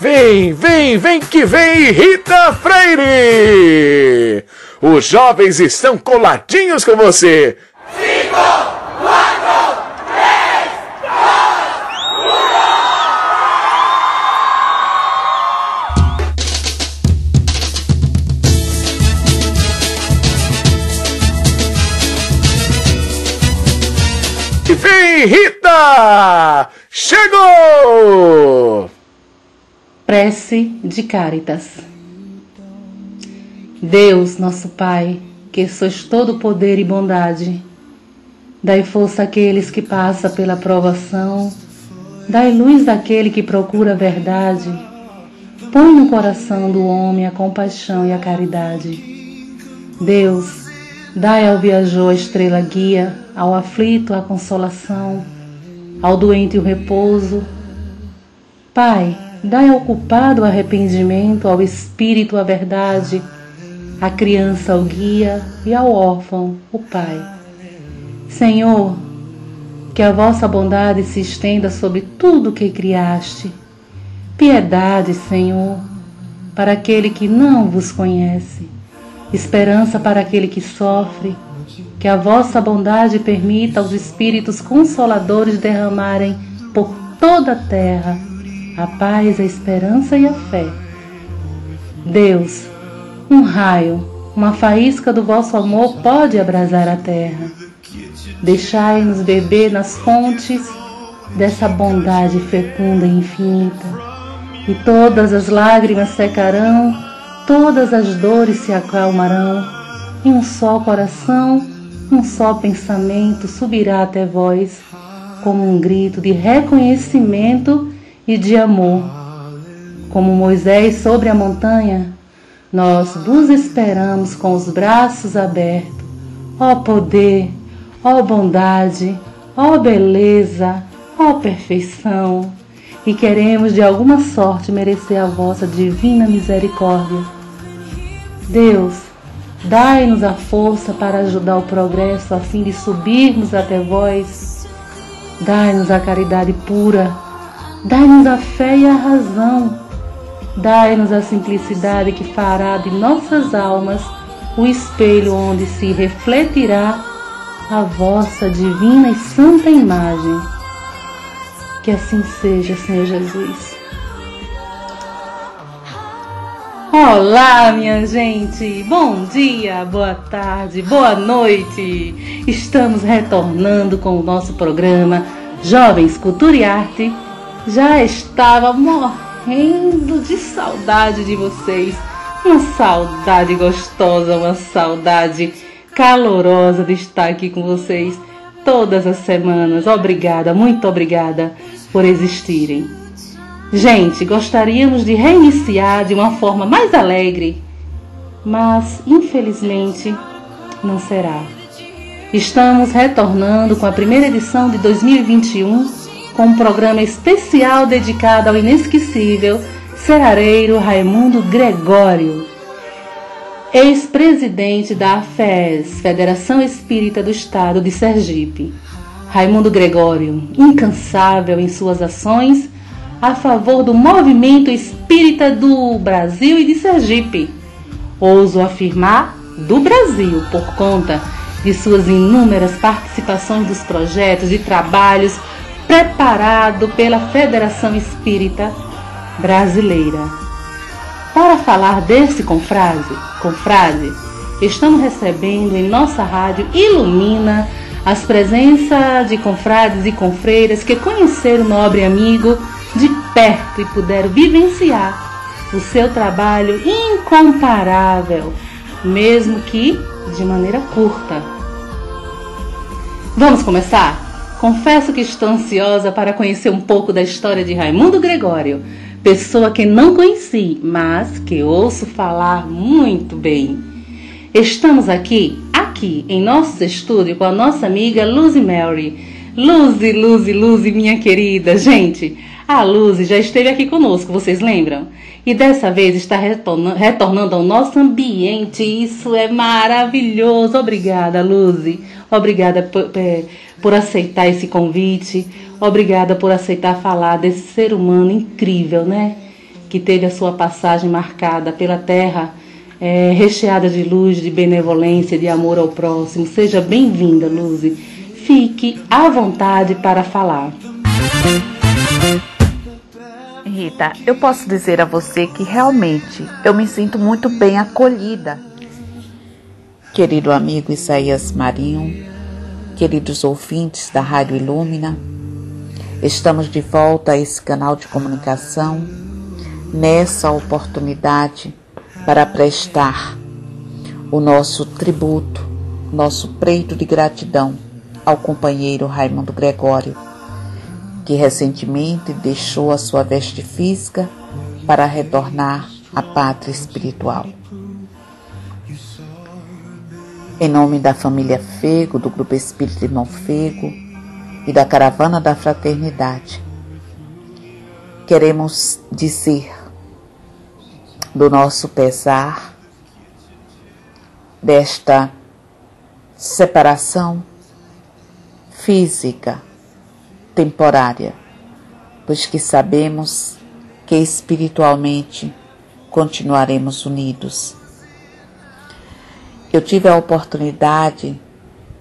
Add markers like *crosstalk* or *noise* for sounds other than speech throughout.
Vem, vem, vem que vem, Rita Freire! Os jovens estão coladinhos com você. Cinco, quatro, três, dois, um. Vem, Rita! Chegou! Prece de Caritas. Deus, nosso Pai, que sois todo poder e bondade, dai força àqueles que passam pela provação, dai luz àquele que procura a verdade, põe no coração do homem a compaixão e a caridade. Deus, dai ao viajor a estrela guia, ao aflito a consolação, ao doente o repouso. Pai, Dai ao culpado o arrependimento, ao espírito a verdade, à criança o guia e ao órfão o pai. Senhor, que a vossa bondade se estenda sobre tudo que criaste. Piedade, Senhor, para aquele que não vos conhece. Esperança para aquele que sofre. Que a vossa bondade permita aos espíritos consoladores derramarem por toda a terra a paz, a esperança e a fé. Deus, um raio, uma faísca do vosso amor pode abrasar a terra. Deixai-nos beber nas fontes dessa bondade fecunda e infinita, e todas as lágrimas secarão, todas as dores se acalmarão, e um só coração, um só pensamento subirá até vós, como um grito de reconhecimento e de amor. Como Moisés sobre a montanha, nós vos esperamos com os braços abertos. Ó poder, ó bondade, ó beleza, ó perfeição, e queremos de alguma sorte merecer a vossa divina misericórdia. Deus, dai-nos a força para ajudar o progresso a fim de subirmos até vós. Dai-nos a caridade pura Dai-nos a fé e a razão. Dai-nos a simplicidade que fará de nossas almas o espelho onde se refletirá a vossa divina e santa imagem. Que assim seja, Senhor Jesus. Olá, minha gente! Bom dia, boa tarde, boa noite! Estamos retornando com o nosso programa Jovens Cultura e Arte já estava morrendo de saudade de vocês. Uma saudade gostosa, uma saudade calorosa de estar aqui com vocês todas as semanas. Obrigada, muito obrigada por existirem. Gente, gostaríamos de reiniciar de uma forma mais alegre, mas infelizmente não será. Estamos retornando com a primeira edição de 2021 com um programa especial dedicado ao inesquecível serareiro Raimundo Gregório, ex-presidente da AFES, Federação Espírita do Estado de Sergipe. Raimundo Gregório, incansável em suas ações a favor do movimento espírita do Brasil e de Sergipe. Ouso afirmar do Brasil, por conta de suas inúmeras participações dos projetos e trabalhos preparado pela Federação Espírita Brasileira. Para falar desse confrade, confrade, estamos recebendo em nossa rádio Ilumina as presenças de confrades e confreiras que conheceram o nobre amigo de perto e puderam vivenciar o seu trabalho incomparável, mesmo que de maneira curta. Vamos começar? Confesso que estou ansiosa para conhecer um pouco da história de Raimundo Gregório, pessoa que não conheci, mas que ouço falar muito bem. Estamos aqui aqui em nosso estúdio com a nossa amiga Lucy Mary. Lucy, Lucy, Lucy, minha querida. Gente, a Lucy já esteve aqui conosco, vocês lembram? E dessa vez está retornando ao nosso ambiente. Isso é maravilhoso. Obrigada, Lucy. Obrigada por, por aceitar esse convite. Obrigada por aceitar falar desse ser humano incrível, né? Que teve a sua passagem marcada pela terra, é, recheada de luz, de benevolência, de amor ao próximo. Seja bem-vinda, Luzi. Fique à vontade para falar. Rita, eu posso dizer a você que realmente eu me sinto muito bem acolhida. Querido amigo Isaías Marinho, queridos ouvintes da Rádio Ilumina, Estamos de volta a esse canal de comunicação nessa oportunidade para prestar o nosso tributo, nosso preito de gratidão ao companheiro Raimundo Gregório, que recentemente deixou a sua veste física para retornar à pátria espiritual. Em nome da família Fego, do Grupo Espírito Irmão Fego, e da caravana da fraternidade. Queremos dizer do nosso pesar desta separação física temporária, pois que sabemos que espiritualmente continuaremos unidos. Eu tive a oportunidade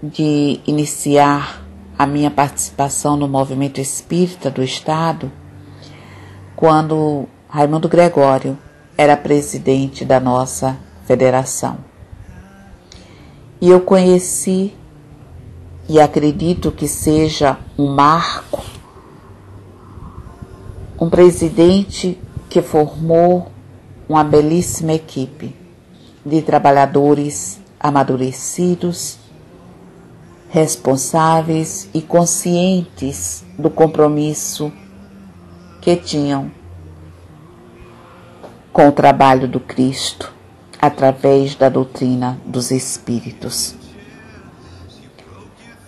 de iniciar a minha participação no movimento espírita do Estado quando Raimundo Gregório era presidente da nossa federação. E eu conheci e acredito que seja um marco, um presidente que formou uma belíssima equipe de trabalhadores amadurecidos responsáveis e conscientes do compromisso que tinham com o trabalho do Cristo através da doutrina dos Espíritos.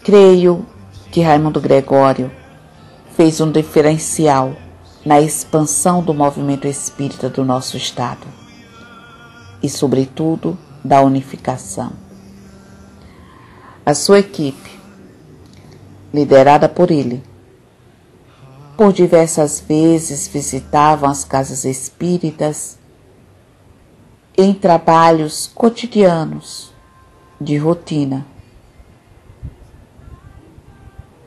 Creio que Raimundo Gregório fez um diferencial na expansão do movimento espírita do nosso Estado e, sobretudo, da unificação. A sua equipe, liderada por ele, por diversas vezes visitavam as casas espíritas em trabalhos cotidianos de rotina.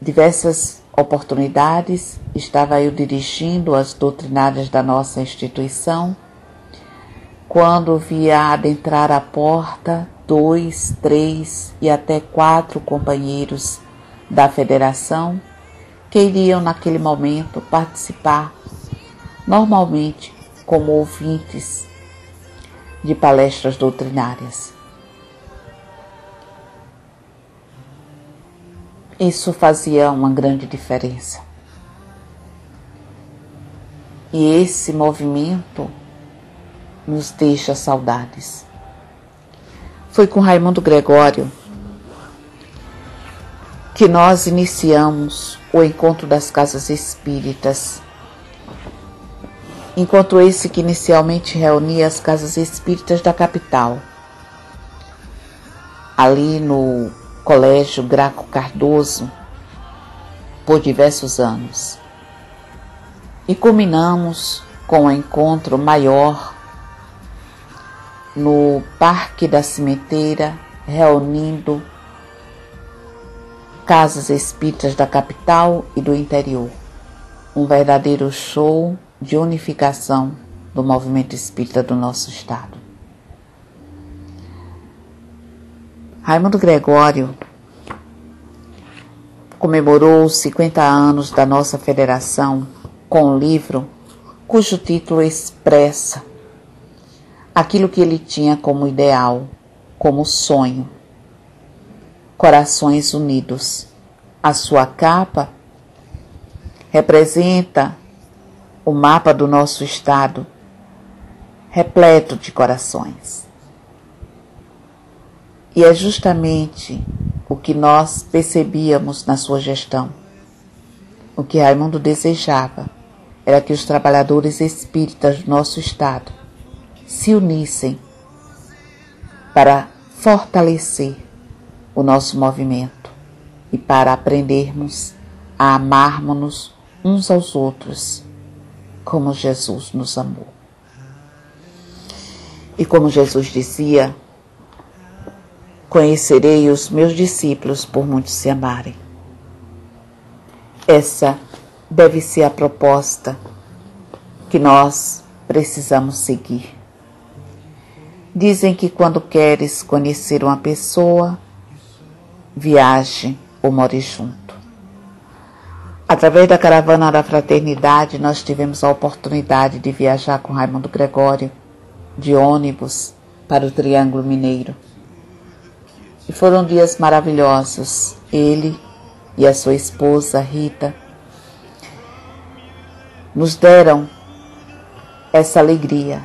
Diversas oportunidades estava eu dirigindo as doutrinárias da nossa instituição quando via adentrar a porta dois, três e até quatro companheiros da federação que iriam naquele momento participar, normalmente como ouvintes de palestras doutrinárias. Isso fazia uma grande diferença. E esse movimento nos deixa saudades. Foi com Raimundo Gregório que nós iniciamos o encontro das casas espíritas. Enquanto esse que inicialmente reunia as casas espíritas da capital. Ali no Colégio Graco Cardoso, por diversos anos. E culminamos com o encontro maior no Parque da Cimenteira, reunindo casas espíritas da capital e do interior. Um verdadeiro show de unificação do movimento espírita do nosso estado. Raimundo Gregório comemorou os 50 anos da nossa federação com um livro cujo título expressa aquilo que ele tinha como ideal, como sonho. Corações unidos. A sua capa representa o mapa do nosso estado, repleto de corações. E é justamente o que nós percebíamos na sua gestão. O que Raimundo desejava era que os trabalhadores espíritas do nosso Estado se unissem para fortalecer o nosso movimento e para aprendermos a amarmos-nos uns aos outros como Jesus nos amou. E como Jesus dizia, conhecerei os meus discípulos por muitos se amarem. Essa deve ser a proposta que nós precisamos seguir. Dizem que quando queres conhecer uma pessoa, viaje ou more junto. Através da caravana da fraternidade, nós tivemos a oportunidade de viajar com Raimundo Gregório de ônibus para o Triângulo Mineiro. E foram dias maravilhosos. Ele e a sua esposa Rita nos deram essa alegria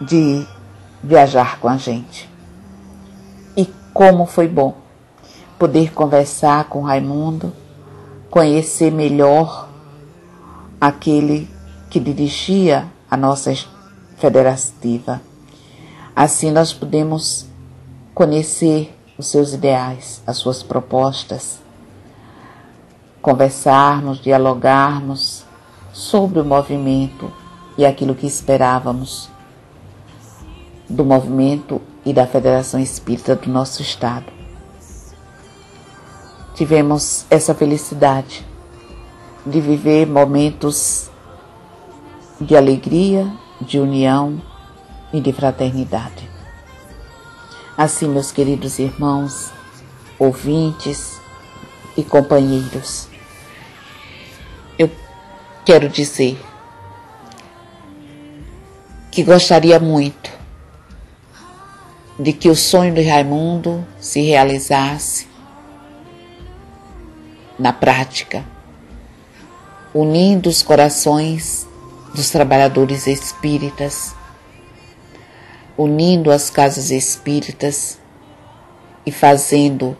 de viajar com a gente. E como foi bom poder conversar com Raimundo, conhecer melhor aquele que dirigia a nossa federativa. Assim nós podemos conhecer os seus ideais, as suas propostas, conversarmos, dialogarmos sobre o movimento e aquilo que esperávamos do movimento e da Federação Espírita do nosso Estado. Tivemos essa felicidade de viver momentos de alegria, de união e de fraternidade. Assim, meus queridos irmãos, ouvintes e companheiros, eu quero dizer que gostaria muito de que o sonho de Raimundo se realizasse na prática, unindo os corações dos trabalhadores espíritas, unindo as casas espíritas e fazendo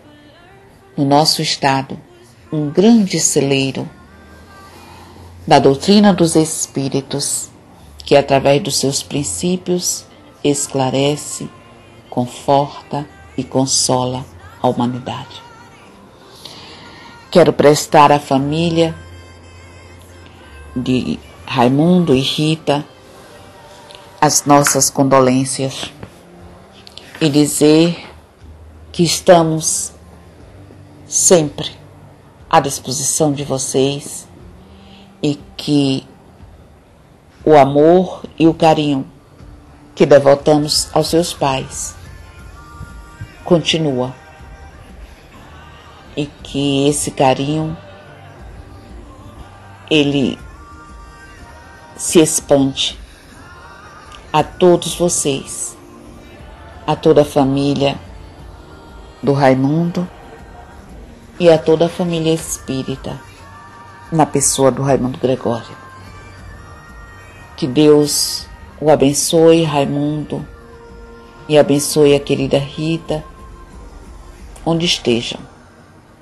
no nosso estado um grande celeiro da doutrina dos espíritos, que através dos seus princípios esclarece conforta e consola a humanidade. Quero prestar à família de Raimundo e Rita as nossas condolências e dizer que estamos sempre à disposição de vocês e que o amor e o carinho que devotamos aos seus pais continua. E que esse carinho ele se expande a todos vocês, a toda a família do Raimundo e a toda a família espírita, na pessoa do Raimundo Gregório. Que Deus o abençoe, Raimundo, e abençoe a querida Rita onde estejam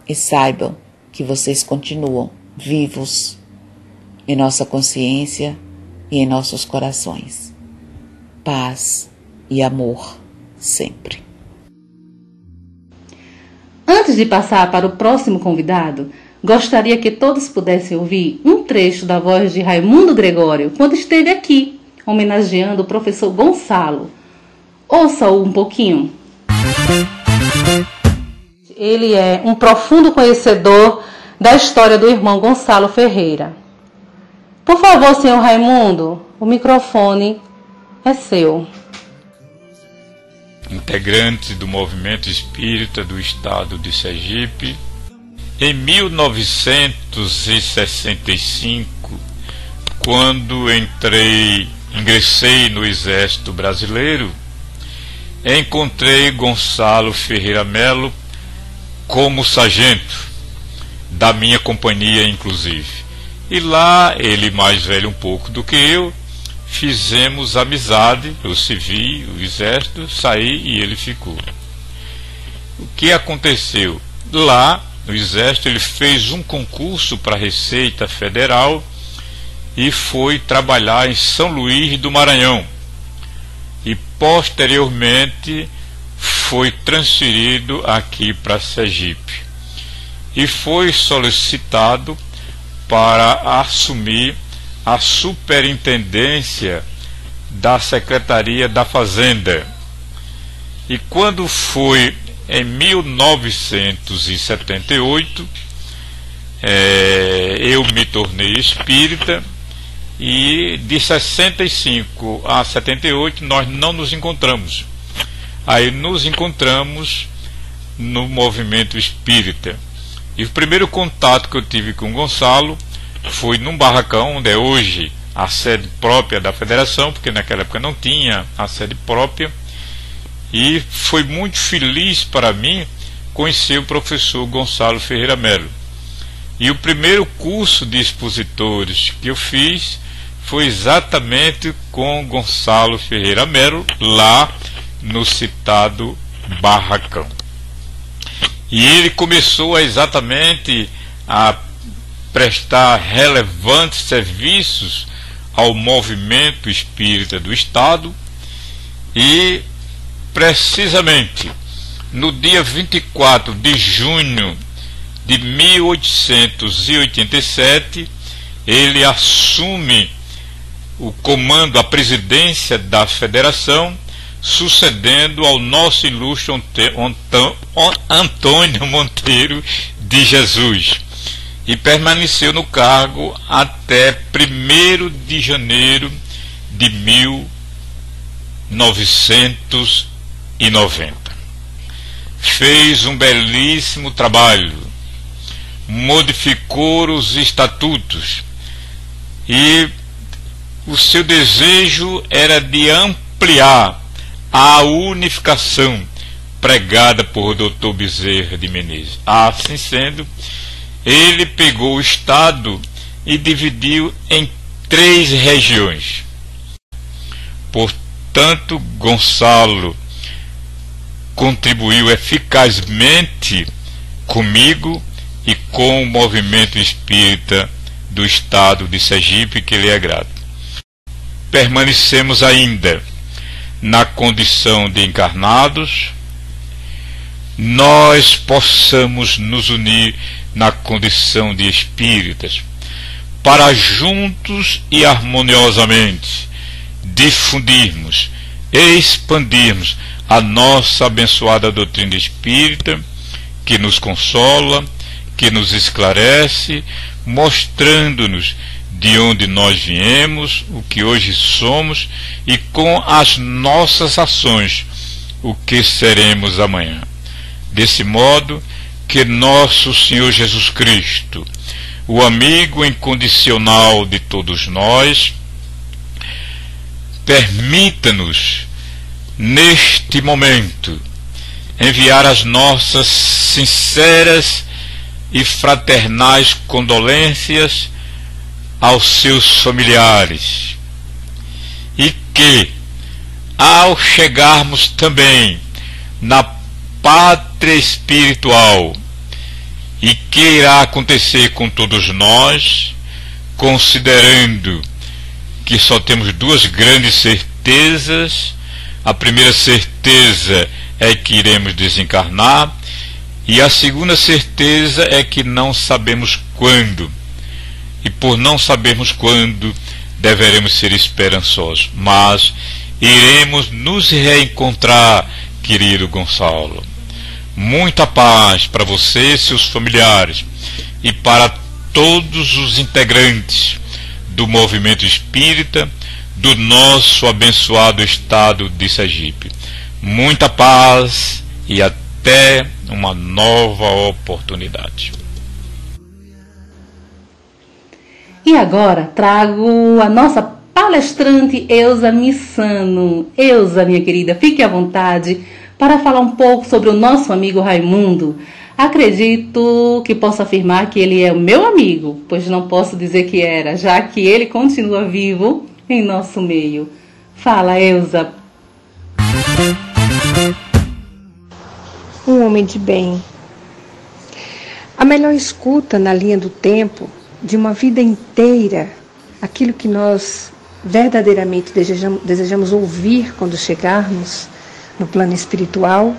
e saibam que vocês continuam vivos em nossa consciência e em nossos corações. Paz e amor sempre. Antes de passar para o próximo convidado, gostaria que todos pudessem ouvir um trecho da voz de Raimundo Gregório quando esteve aqui, homenageando o professor Gonçalo. Ouça-o um pouquinho ele é um profundo conhecedor da história do irmão Gonçalo Ferreira. Por favor, senhor Raimundo, o microfone é seu. Integrante do movimento espírita do estado de Sergipe, em 1965, quando entrei, ingressei no Exército Brasileiro, encontrei Gonçalo Ferreira Melo como sargento da minha companhia, inclusive. E lá, ele mais velho um pouco do que eu, fizemos amizade, eu servi o exército, saí e ele ficou. O que aconteceu? Lá no Exército, ele fez um concurso para a Receita Federal e foi trabalhar em São Luís do Maranhão. E posteriormente foi transferido aqui para Sergipe. E foi solicitado para assumir a superintendência da Secretaria da Fazenda. E quando foi em 1978, é, eu me tornei espírita e de 65 a 78 nós não nos encontramos. Aí nos encontramos no movimento espírita. E o primeiro contato que eu tive com Gonçalo foi num barracão, onde é hoje a sede própria da federação, porque naquela época não tinha a sede própria. E foi muito feliz para mim conhecer o professor Gonçalo Ferreira Melo. E o primeiro curso de expositores que eu fiz foi exatamente com Gonçalo Ferreira Melo, lá no citado Barracão. E ele começou exatamente a prestar relevantes serviços ao movimento espírita do Estado e precisamente no dia 24 de junho de 1887 ele assume o comando, a presidência da federação, sucedendo ao nosso ilustre Antônio Monteiro de Jesus e permaneceu no cargo até 1 de janeiro de 1990. Fez um belíssimo trabalho, modificou os estatutos e o seu desejo era de ampliar a unificação pregada por Dr. Bezerra de Menezes. Assim sendo, ele pegou o Estado e dividiu em três regiões. Portanto, Gonçalo contribuiu eficazmente comigo e com o movimento espírita do Estado de Sergipe, que lhe é grato. Permanecemos ainda na condição de encarnados, nós possamos nos unir na condição de espíritas, para juntos e harmoniosamente difundirmos e expandirmos a nossa abençoada doutrina espírita, que nos consola, que nos esclarece, mostrando-nos de onde nós viemos, o que hoje somos e com as nossas ações, o que seremos amanhã. Desse modo, que nosso Senhor Jesus Cristo, o amigo incondicional de todos nós, permita-nos, neste momento, enviar as nossas sinceras e fraternais condolências aos seus familiares. E que, ao chegarmos também na pátria espiritual e que irá acontecer com todos nós, considerando que só temos duas grandes certezas. A primeira certeza é que iremos desencarnar, e a segunda certeza é que não sabemos quando. E por não sabermos quando, deveremos ser esperançosos, mas iremos nos reencontrar, querido Gonçalo muita paz para você e seus familiares e para todos os integrantes do movimento espírita do nosso abençoado estado de Sergipe. Muita paz e até uma nova oportunidade. E agora trago a nossa palestrante Eusa Missano. Eusa, minha querida, fique à vontade para falar um pouco sobre o nosso amigo Raimundo. Acredito que posso afirmar que ele é o meu amigo, pois não posso dizer que era, já que ele continua vivo em nosso meio. Fala, Elza. um homem de bem. A melhor escuta na linha do tempo de uma vida inteira, aquilo que nós verdadeiramente desejamos, desejamos ouvir quando chegarmos no plano espiritual,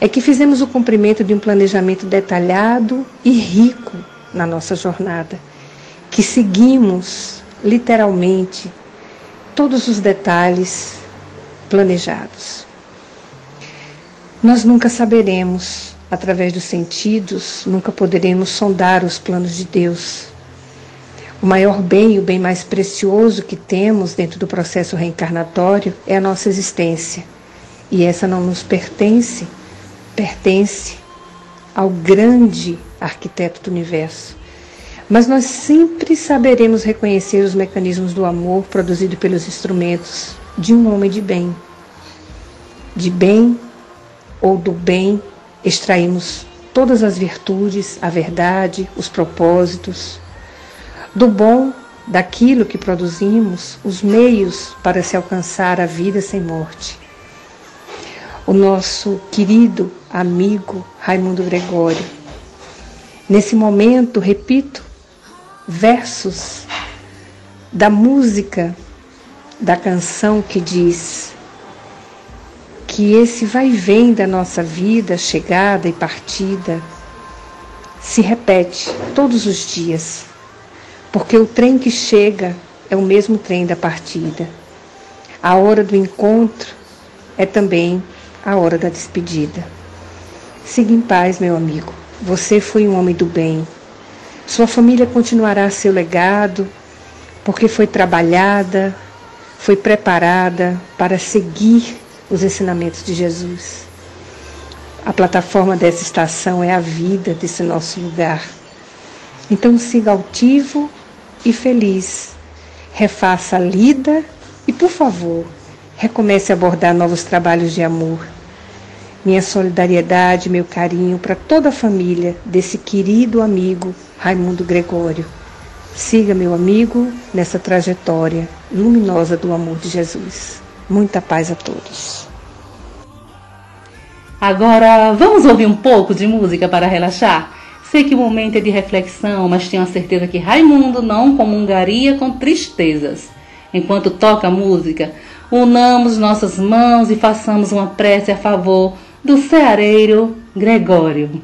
é que fizemos o cumprimento de um planejamento detalhado e rico na nossa jornada, que seguimos literalmente todos os detalhes planejados. Nós nunca saberemos, através dos sentidos, nunca poderemos sondar os planos de Deus. O maior bem, o bem mais precioso que temos dentro do processo reencarnatório é a nossa existência. E essa não nos pertence, pertence ao grande arquiteto do universo. Mas nós sempre saberemos reconhecer os mecanismos do amor produzido pelos instrumentos de um homem de bem. De bem ou do bem extraímos todas as virtudes, a verdade, os propósitos. Do bom, daquilo que produzimos, os meios para se alcançar a vida sem morte. O nosso querido amigo Raimundo Gregório. Nesse momento, repito, versos da música da canção que diz que esse vai e vem da nossa vida, chegada e partida, se repete todos os dias, porque o trem que chega é o mesmo trem da partida. A hora do encontro é também a hora da despedida. Siga em paz, meu amigo. Você foi um homem do bem, sua família continuará seu legado, porque foi trabalhada, foi preparada para seguir os ensinamentos de Jesus. A plataforma dessa estação é a vida desse nosso lugar. Então siga altivo e feliz. Refaça a lida e, por favor, recomece a abordar novos trabalhos de amor. Minha solidariedade, meu carinho para toda a família desse querido amigo Raimundo Gregório. Siga, meu amigo, nessa trajetória luminosa do amor de Jesus. Muita paz a todos. Agora, vamos ouvir um pouco de música para relaxar? Sei que o momento é de reflexão, mas tenho a certeza que Raimundo não comungaria com tristezas. Enquanto toca a música, unamos nossas mãos e façamos uma prece a favor do ceareiro Gregório.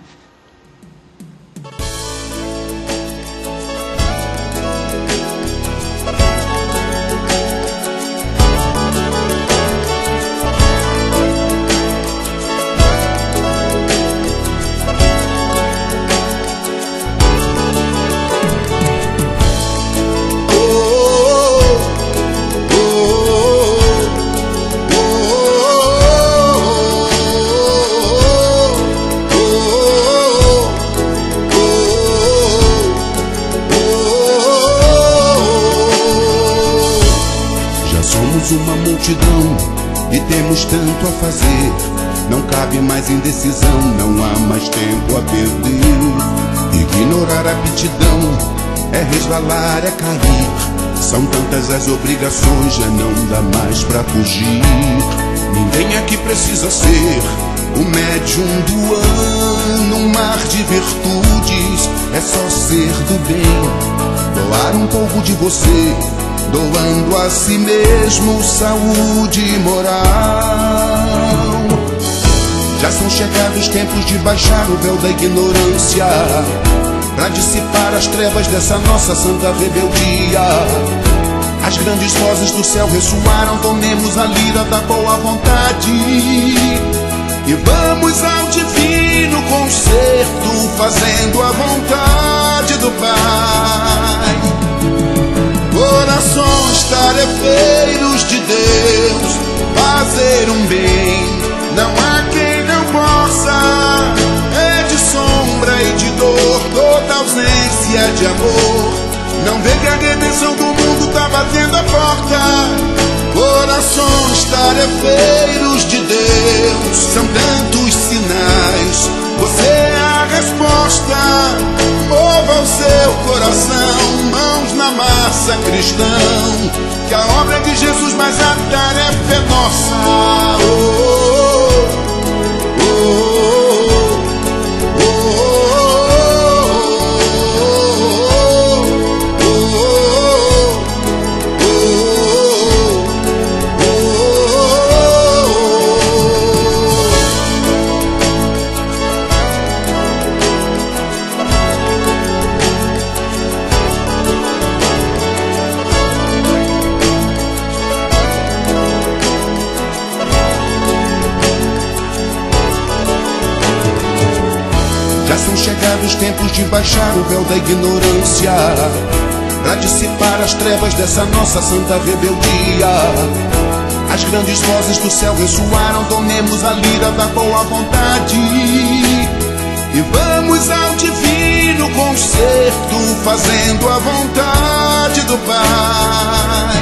Tantas as obrigações, já não dá mais pra fugir. Ninguém aqui precisa ser o médium do ano, um mar de virtudes. É só ser do bem, doar um pouco de você, doando a si mesmo saúde moral. Já são chegados tempos de baixar o véu da ignorância Pra dissipar as trevas dessa nossa santa rebeldia As grandes vozes do céu ressoaram Tomemos a lira da boa vontade E vamos ao divino concerto Fazendo a vontade do Pai Corações tarefeiros de Deus Fazer um bem não há quem não possa. É de sombra e de dor, toda ausência de amor. Não vê que a redenção do mundo tá batendo a porta. Corações tarefeiros de Deus, são tantos sinais. Você é a resposta. Mova o seu coração, mãos na massa, cristão. Que a obra é de Jesus, mas a tarefa é nossa. Oh, oh, oh. Os tempos de baixar o véu da ignorância para dissipar as trevas dessa nossa santa rebeldia. As grandes vozes do céu ressoaram, tomemos a lira da boa vontade e vamos ao divino concerto, fazendo a vontade do Pai.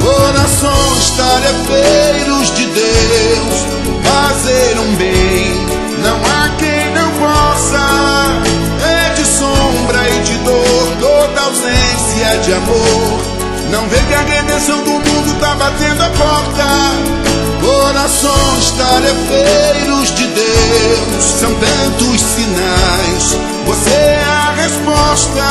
Corações tarefeiros de Deus, fazer um bem, ausência de amor. Não vê que a redenção do mundo tá batendo a porta. Corações tarefeiros de Deus, são tantos sinais. Você é a resposta.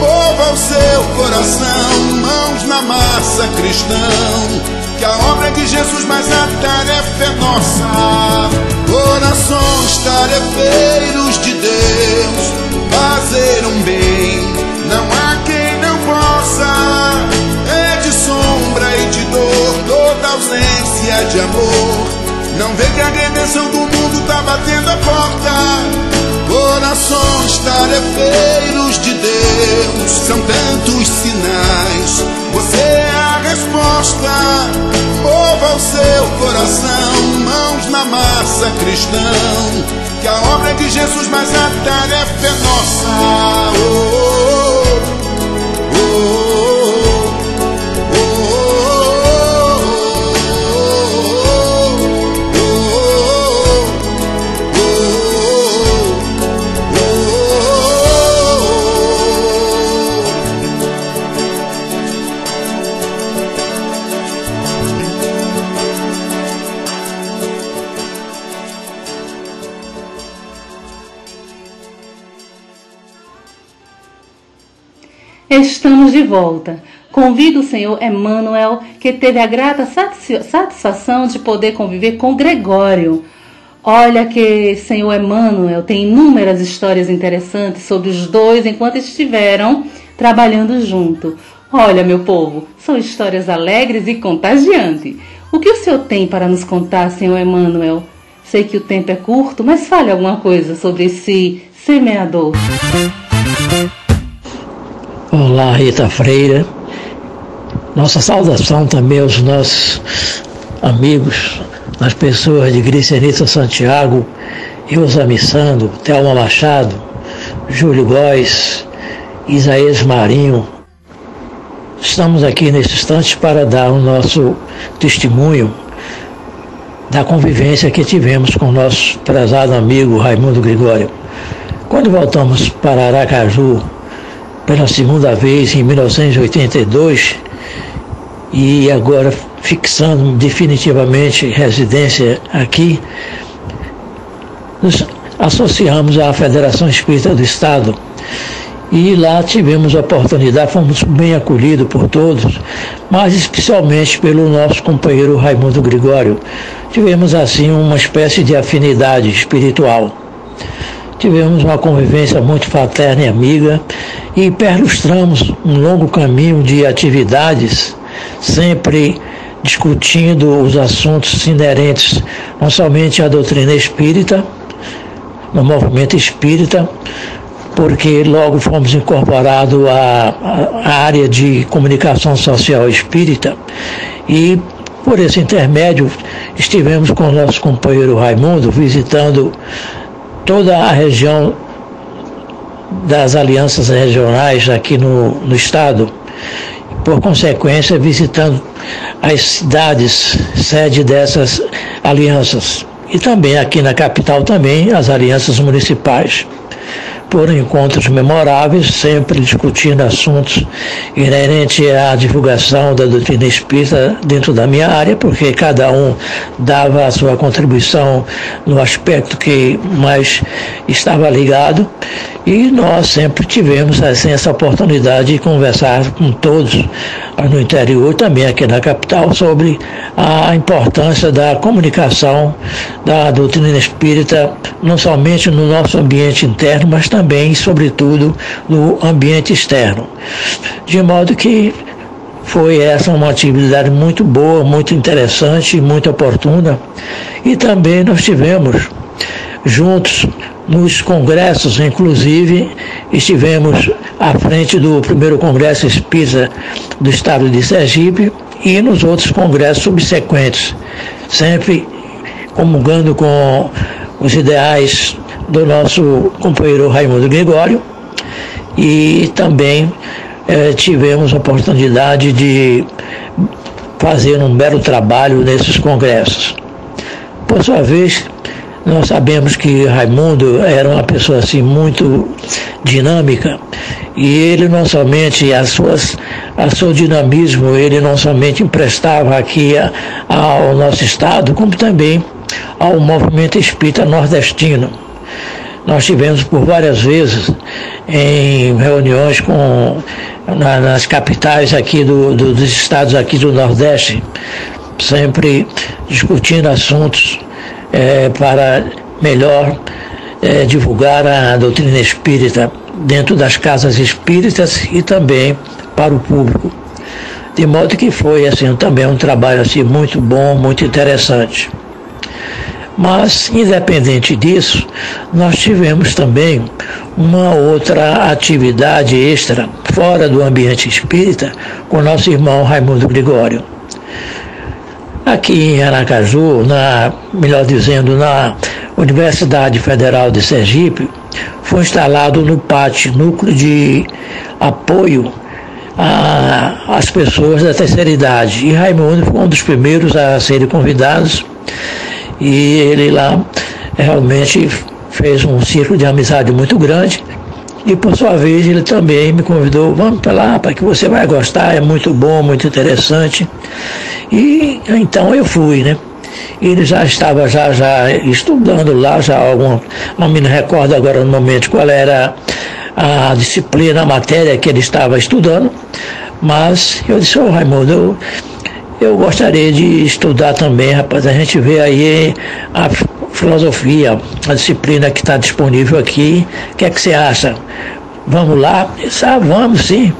Mova o seu coração, mãos na massa, cristão. Que a obra é de Jesus, mas a tarefa é nossa. Corações tarefeiros de Deus, fazer um bem, de amor. Não vê que a redenção do mundo tá batendo a porta. Corações tarefeiros de Deus, são tantos sinais. Você é a resposta. Mova o seu coração, mãos na massa, cristão. Que a obra é de Jesus, mas a tarefa é nossa. Oh, Estamos de volta. Convido o senhor Emmanuel, que teve a grata satisfação de poder conviver com Gregório. Olha que senhor Emmanuel tem inúmeras histórias interessantes sobre os dois enquanto estiveram trabalhando junto. Olha, meu povo, são histórias alegres e contagiantes. O que o senhor tem para nos contar, senhor Emmanuel? Sei que o tempo é curto, mas fale alguma coisa sobre esse semeador. Olá, Rita Freira. Nossa saudação também aos nossos amigos, as pessoas de Gricenita Santiago, Ilza Missando, Thelma Machado, Júlio Góes, Isaías Marinho. Estamos aqui nesse instante para dar o nosso testemunho da convivência que tivemos com o nosso prezado amigo Raimundo Gregório. Quando voltamos para Aracaju, pela segunda vez em 1982 e agora fixando definitivamente residência aqui, nos associamos à Federação Espírita do Estado e lá tivemos a oportunidade, fomos bem acolhidos por todos, mas especialmente pelo nosso companheiro Raimundo Gregório. Tivemos assim uma espécie de afinidade espiritual. Tivemos uma convivência muito fraterna e amiga e perlustramos um longo caminho de atividades, sempre discutindo os assuntos inerentes não somente à doutrina espírita, no movimento espírita, porque logo fomos incorporados à, à área de comunicação social espírita. E por esse intermédio estivemos com o nosso companheiro Raimundo visitando toda a região das alianças regionais aqui no, no estado, por consequência, visitando as cidades sede dessas alianças. E também aqui na capital também as alianças municipais por encontros memoráveis, sempre discutindo assuntos inerentes à divulgação da doutrina espírita dentro da minha área, porque cada um dava a sua contribuição no aspecto que mais estava ligado, e nós sempre tivemos assim, essa oportunidade de conversar com todos no interior, também aqui na capital, sobre a importância da comunicação da doutrina espírita, não somente no nosso ambiente interno, mas também, sobretudo, no ambiente externo. De modo que foi essa uma atividade muito boa, muito interessante, muito oportuna. E também nós tivemos juntos Nos congressos, inclusive, estivemos à frente do primeiro Congresso Espírita do Estado de Sergipe e nos outros congressos subsequentes, sempre comungando com os ideais do nosso companheiro Raimundo Gregório e também eh, tivemos a oportunidade de fazer um belo trabalho nesses congressos. Por sua vez, nós sabemos que Raimundo era uma pessoa assim muito dinâmica e ele não somente as suas a seu dinamismo ele não somente emprestava aqui ao nosso estado como também ao movimento espírita nordestino. Nós tivemos por várias vezes em reuniões com na, nas capitais aqui do, do, dos estados aqui do Nordeste, sempre discutindo assuntos é, para melhor é, divulgar a doutrina espírita dentro das casas espíritas e também para o público. De modo que foi assim também um trabalho assim muito bom, muito interessante. Mas, independente disso, nós tivemos também uma outra atividade extra, fora do ambiente espírita, com nosso irmão Raimundo Gregório. Aqui em Aracaju, na, melhor dizendo, na Universidade Federal de Sergipe, foi instalado no pátio núcleo de apoio às pessoas da terceira idade. E Raimundo foi um dos primeiros a serem convidados e ele lá realmente fez um círculo de amizade muito grande. E por sua vez ele também me convidou, vamos para lá, para que você vai gostar, é muito bom, muito interessante. E então eu fui, né? Ele já estava já, já estudando lá, já alguma, não me recordo agora no momento qual era a disciplina, a matéria que ele estava estudando, mas eu disse, ô oh, Raimundo, eu, eu gostaria de estudar também, rapaz. A gente vê aí a filosofia, a disciplina que está disponível aqui. O que é que você acha? Vamos lá? ah, vamos sim.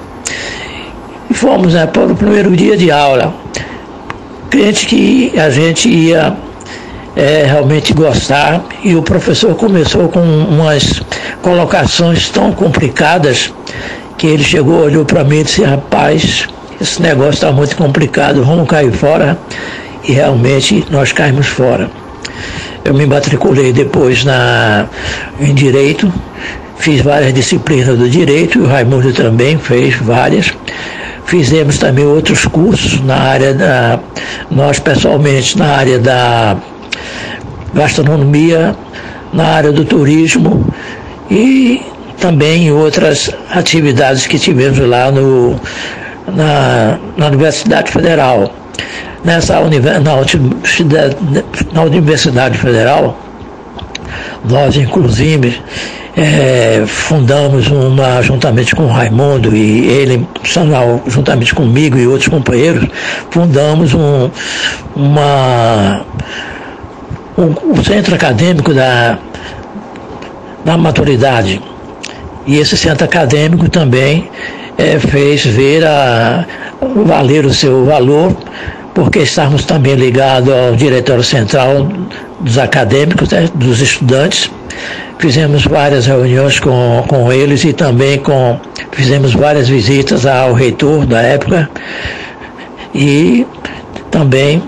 E fomos né, para o primeiro dia de aula. Crente que a gente ia é, realmente gostar e o professor começou com umas colocações tão complicadas que ele chegou, olhou para mim e disse, rapaz, esse negócio está muito complicado, vamos cair fora. E realmente nós caímos fora. Eu me matriculei depois na, em Direito, fiz várias disciplinas do Direito, o Raimundo também fez várias. Fizemos também outros cursos na área da, nós pessoalmente, na área da gastronomia, na área do turismo e também outras atividades que tivemos lá no, na, na Universidade Federal. Nessa na, Universidade Federal, nós inclusive é, fundamos uma, juntamente com o Raimundo e ele, juntamente comigo e outros companheiros, fundamos um, uma, um, um centro acadêmico da, da maturidade. E esse centro acadêmico também é, fez ver a, valer o seu valor, porque estamos também ligados ao Diretório Central dos Acadêmicos, né, dos estudantes. Fizemos várias reuniões com, com eles e também com, fizemos várias visitas ao reitor da época e também,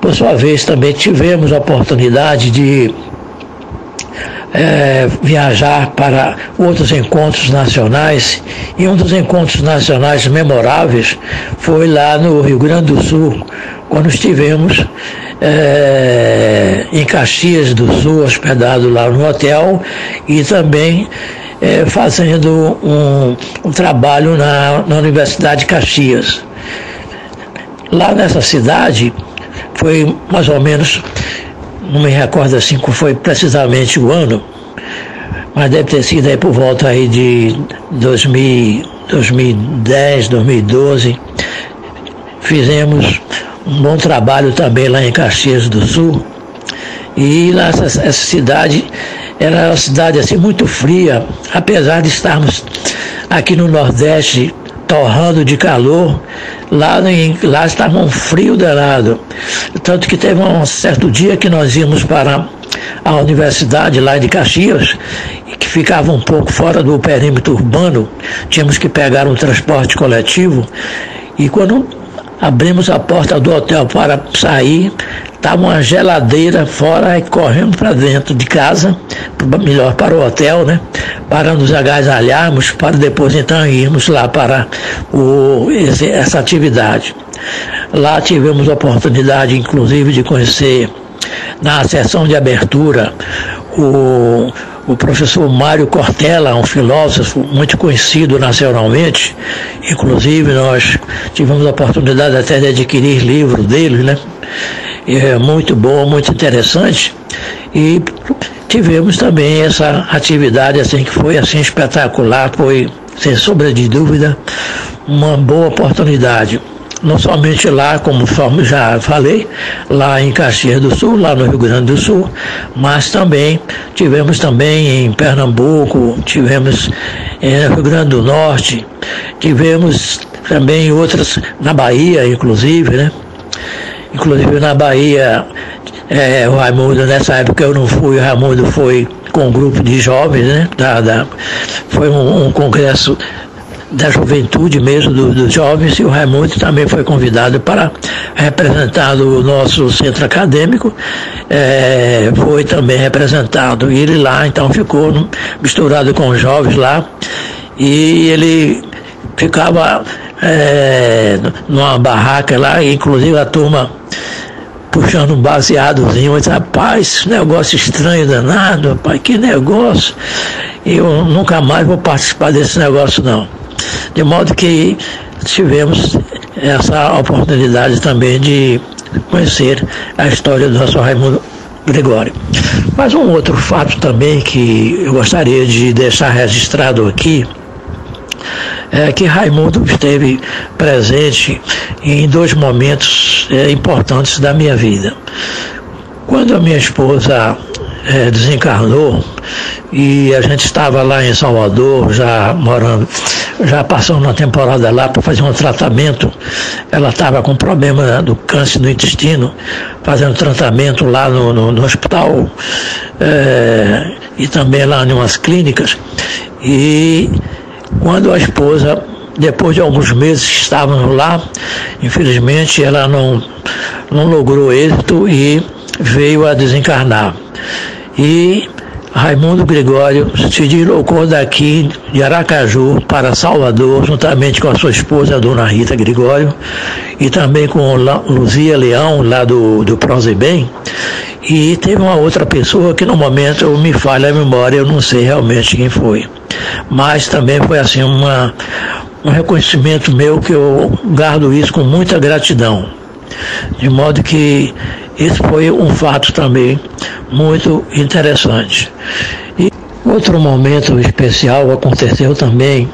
por sua vez, também tivemos a oportunidade de é, viajar para outros encontros nacionais e um dos encontros nacionais memoráveis foi lá no Rio Grande do Sul, quando estivemos é, em Caxias do Sul, hospedado lá no hotel e também é, fazendo um, um trabalho na, na Universidade de Caxias. Lá nessa cidade foi mais ou menos não me recordo assim qual foi precisamente o ano, mas deve ter sido aí por volta aí de 2000, 2010, 2012. Fizemos um bom trabalho também lá em Caxias do Sul. E lá essa, essa cidade era uma cidade assim muito fria, apesar de estarmos aqui no Nordeste torrando de calor, lá, em, lá estava um frio danado. Tanto que teve um certo dia que nós íamos para à universidade lá de Caxias, que ficava um pouco fora do perímetro urbano, tínhamos que pegar um transporte coletivo. E quando abrimos a porta do hotel para sair, estava uma geladeira fora e corremos para dentro de casa, melhor para o hotel, né? Para nos agasalharmos, para depois então irmos lá para o, essa atividade. Lá tivemos a oportunidade, inclusive, de conhecer na sessão de abertura o, o professor Mário Cortella, um filósofo muito conhecido nacionalmente, inclusive nós tivemos a oportunidade até de adquirir livro dele, né? É muito bom, muito interessante. E tivemos também essa atividade assim que foi assim espetacular, foi sem sombra de dúvida uma boa oportunidade não somente lá, como já falei, lá em Caxias do Sul, lá no Rio Grande do Sul, mas também tivemos também em Pernambuco, tivemos em Rio Grande do Norte, tivemos também outras na Bahia, inclusive, né? Inclusive na Bahia, é, o Raimundo, nessa época eu não fui, o Raimundo foi com um grupo de jovens, né? Da, da, foi um, um congresso da juventude mesmo, dos do jovens, e o Raimundo também foi convidado para representar o nosso centro acadêmico, é, foi também representado. Ele lá, então, ficou misturado com os jovens lá, e ele ficava é, numa barraca lá, inclusive a turma puxando um baseadozinho, mas rapaz, negócio estranho danado, rapaz, que negócio. Eu nunca mais vou participar desse negócio não. De modo que tivemos essa oportunidade também de conhecer a história do nosso Raimundo Gregório. Mas um outro fato também que eu gostaria de deixar registrado aqui é que Raimundo esteve presente em dois momentos é, importantes da minha vida. Quando a minha esposa é, desencarnou e a gente estava lá em Salvador, já morando já passou uma temporada lá para fazer um tratamento. Ela estava com problema do câncer no intestino, fazendo tratamento lá no, no, no hospital é, e também lá em umas clínicas. E quando a esposa, depois de alguns meses que estávamos lá, infelizmente ela não, não logrou êxito e veio a desencarnar. E Raimundo Gregório se deslocou daqui de Aracaju para Salvador, juntamente com a sua esposa, a dona Rita Gregório, e também com Luzia Leão, lá do, do Prozebem. E teve uma outra pessoa que no momento me falha a memória, eu não sei realmente quem foi. Mas também foi assim uma, um reconhecimento meu que eu guardo isso com muita gratidão. De modo que esse foi um fato também muito interessante. E outro momento especial aconteceu também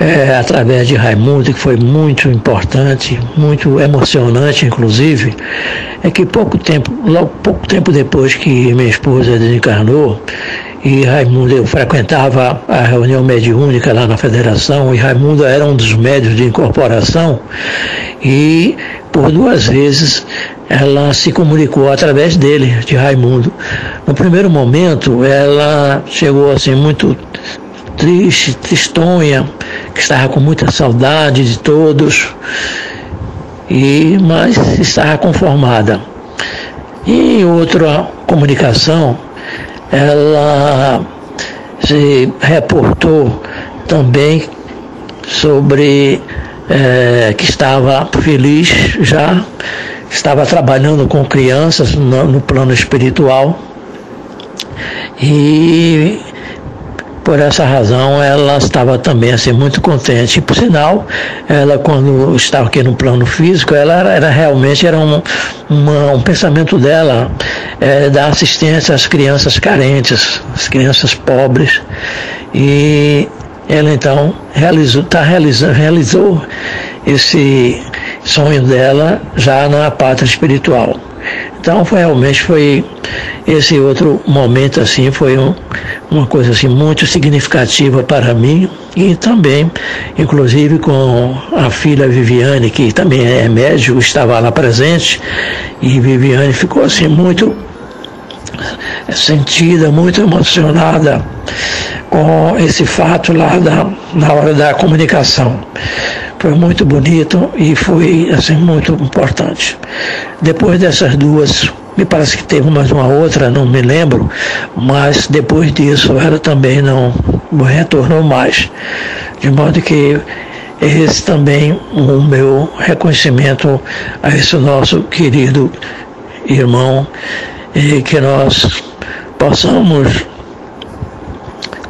é, através de Raimundo, que foi muito importante, muito emocionante, inclusive, é que pouco tempo, logo pouco tempo depois que minha esposa desencarnou, e Raimundo, eu frequentava a reunião mediúnica lá na federação, e Raimundo era um dos médios de incorporação, e por duas vezes ela se comunicou através dele, de Raimundo. No primeiro momento, ela chegou assim muito triste, tristonha, que estava com muita saudade de todos, e mas estava conformada. E em outra comunicação, ela se reportou também sobre é, que estava feliz já, estava trabalhando com crianças no, no plano espiritual. E por essa razão ela estava também assim muito contente. Por sinal, ela quando estava aqui no plano físico, ela era, era realmente era um, uma, um pensamento dela é, dar assistência às crianças carentes, às crianças pobres. E ela então realizou, tá realizando, realizou esse sonho dela já na pátria espiritual. Então foi, realmente foi esse outro momento assim foi um, uma coisa assim muito significativa para mim e também inclusive com a filha Viviane que também é médico estava lá presente e Viviane ficou assim muito sentida, muito emocionada com esse fato lá da, na hora da comunicação. Foi muito bonito e foi assim muito importante. Depois dessas duas, me parece que teve mais uma outra, não me lembro, mas depois disso ela também não retornou mais. De modo que esse também o meu reconhecimento a esse nosso querido irmão e que nós possamos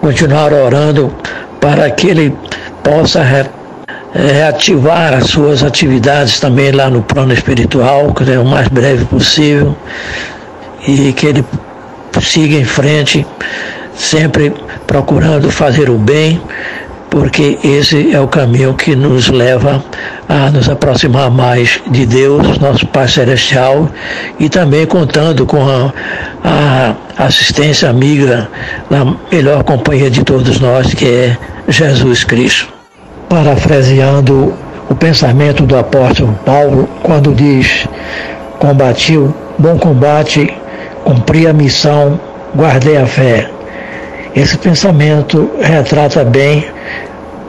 continuar orando para que ele possa reativar as suas atividades também lá no plano espiritual, que é o mais breve possível, e que ele siga em frente, sempre procurando fazer o bem porque esse é o caminho que nos leva a nos aproximar mais de Deus, nosso Pai Celestial, e também contando com a, a assistência amiga da melhor companhia de todos nós, que é Jesus Cristo. Parafraseando o pensamento do apóstolo Paulo, quando diz: Combati o bom combate, cumpri a missão, guardei a fé. Esse pensamento retrata bem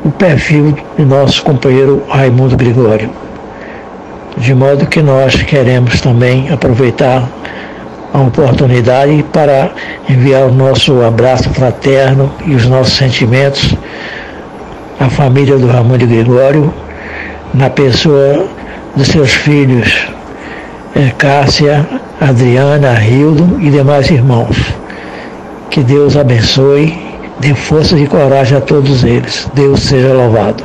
o perfil do nosso companheiro Raimundo Gregório. De modo que nós queremos também aproveitar a oportunidade para enviar o nosso abraço fraterno e os nossos sentimentos à família do Raimundo Gregório, na pessoa dos seus filhos é, Cássia, Adriana, Rildo e demais irmãos. Que Deus abençoe Dê força e coragem a todos eles. Deus seja louvado.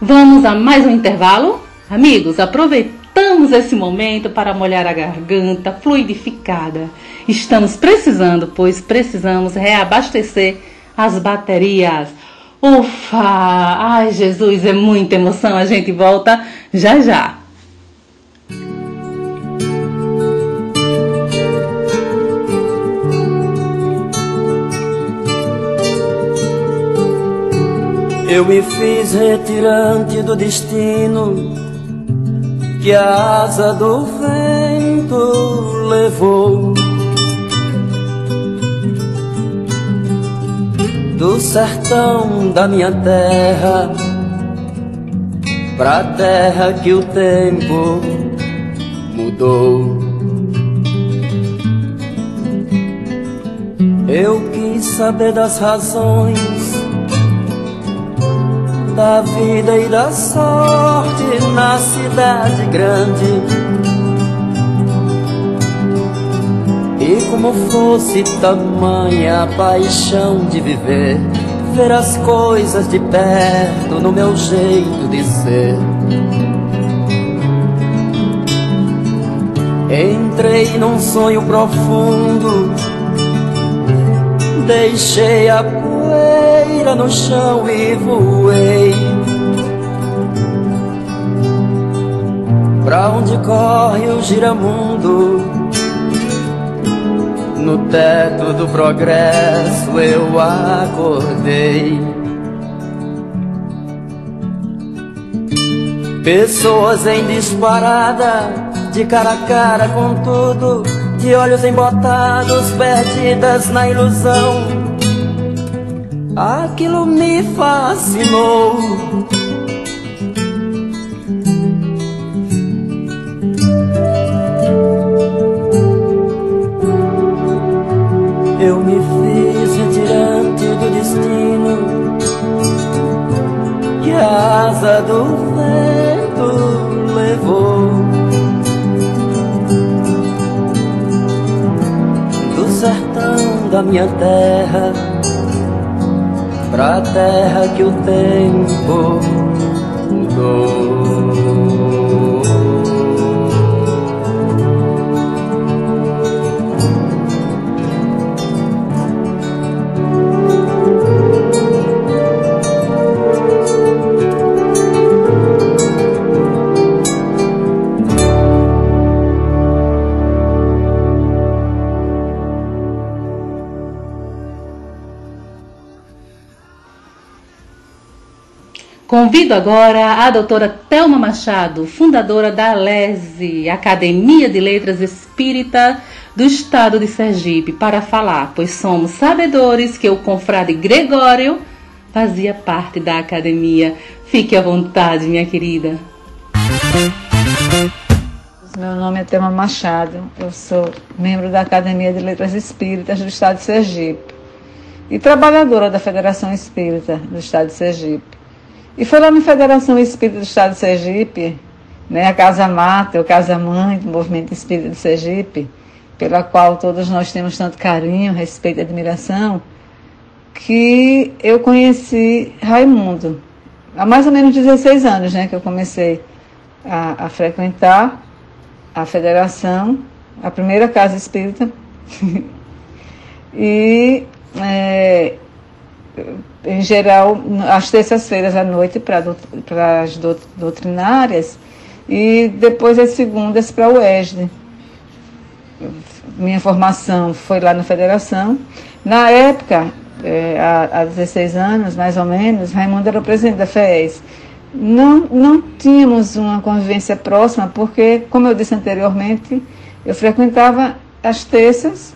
Vamos a mais um intervalo? Amigos, aproveitamos esse momento para molhar a garganta fluidificada. Estamos precisando, pois precisamos reabastecer as baterias. Ufa! Ai, Jesus, é muita emoção. A gente volta já já. Eu me fiz retirante do destino que a asa do vento levou. Do sertão da minha terra pra terra que o tempo mudou. Eu quis saber das razões da vida e da sorte na cidade grande. E como fosse tamanha a paixão de viver, ver as coisas de perto no meu jeito de ser. Entrei num sonho profundo, deixei a poeira no chão e voei Pra onde corre o giramundo No teto do progresso eu acordei Pessoas em disparada De cara a cara com tudo De olhos embotados Perdidas na ilusão aquilo me fascinou. Asa do vento levou. Do sertão da minha terra pra terra que o tempo mudou. Convido agora a doutora Thelma Machado, fundadora da LESE, Academia de Letras Espírita do Estado de Sergipe, para falar, pois somos sabedores que o confrade Gregório fazia parte da academia. Fique à vontade, minha querida. Meu nome é Thelma Machado, eu sou membro da Academia de Letras Espíritas do Estado de Sergipe e trabalhadora da Federação Espírita do Estado de Sergipe. E foi lá na Federação Espírita do Estado de Sergipe, né, a Casa Mata, o Casa Mãe do Movimento Espírita de Sergipe, pela qual todos nós temos tanto carinho, respeito e admiração, que eu conheci Raimundo. Há mais ou menos 16 anos né, que eu comecei a, a frequentar a federação, a primeira casa espírita. *laughs* e é, em geral, às terças-feiras à noite para as doutrinárias e depois as segundas para o ESD. Minha formação foi lá na federação. Na época, é, há, há 16 anos, mais ou menos, Raimundo era o presidente da FES. Não, não tínhamos uma convivência próxima, porque, como eu disse anteriormente, eu frequentava as terças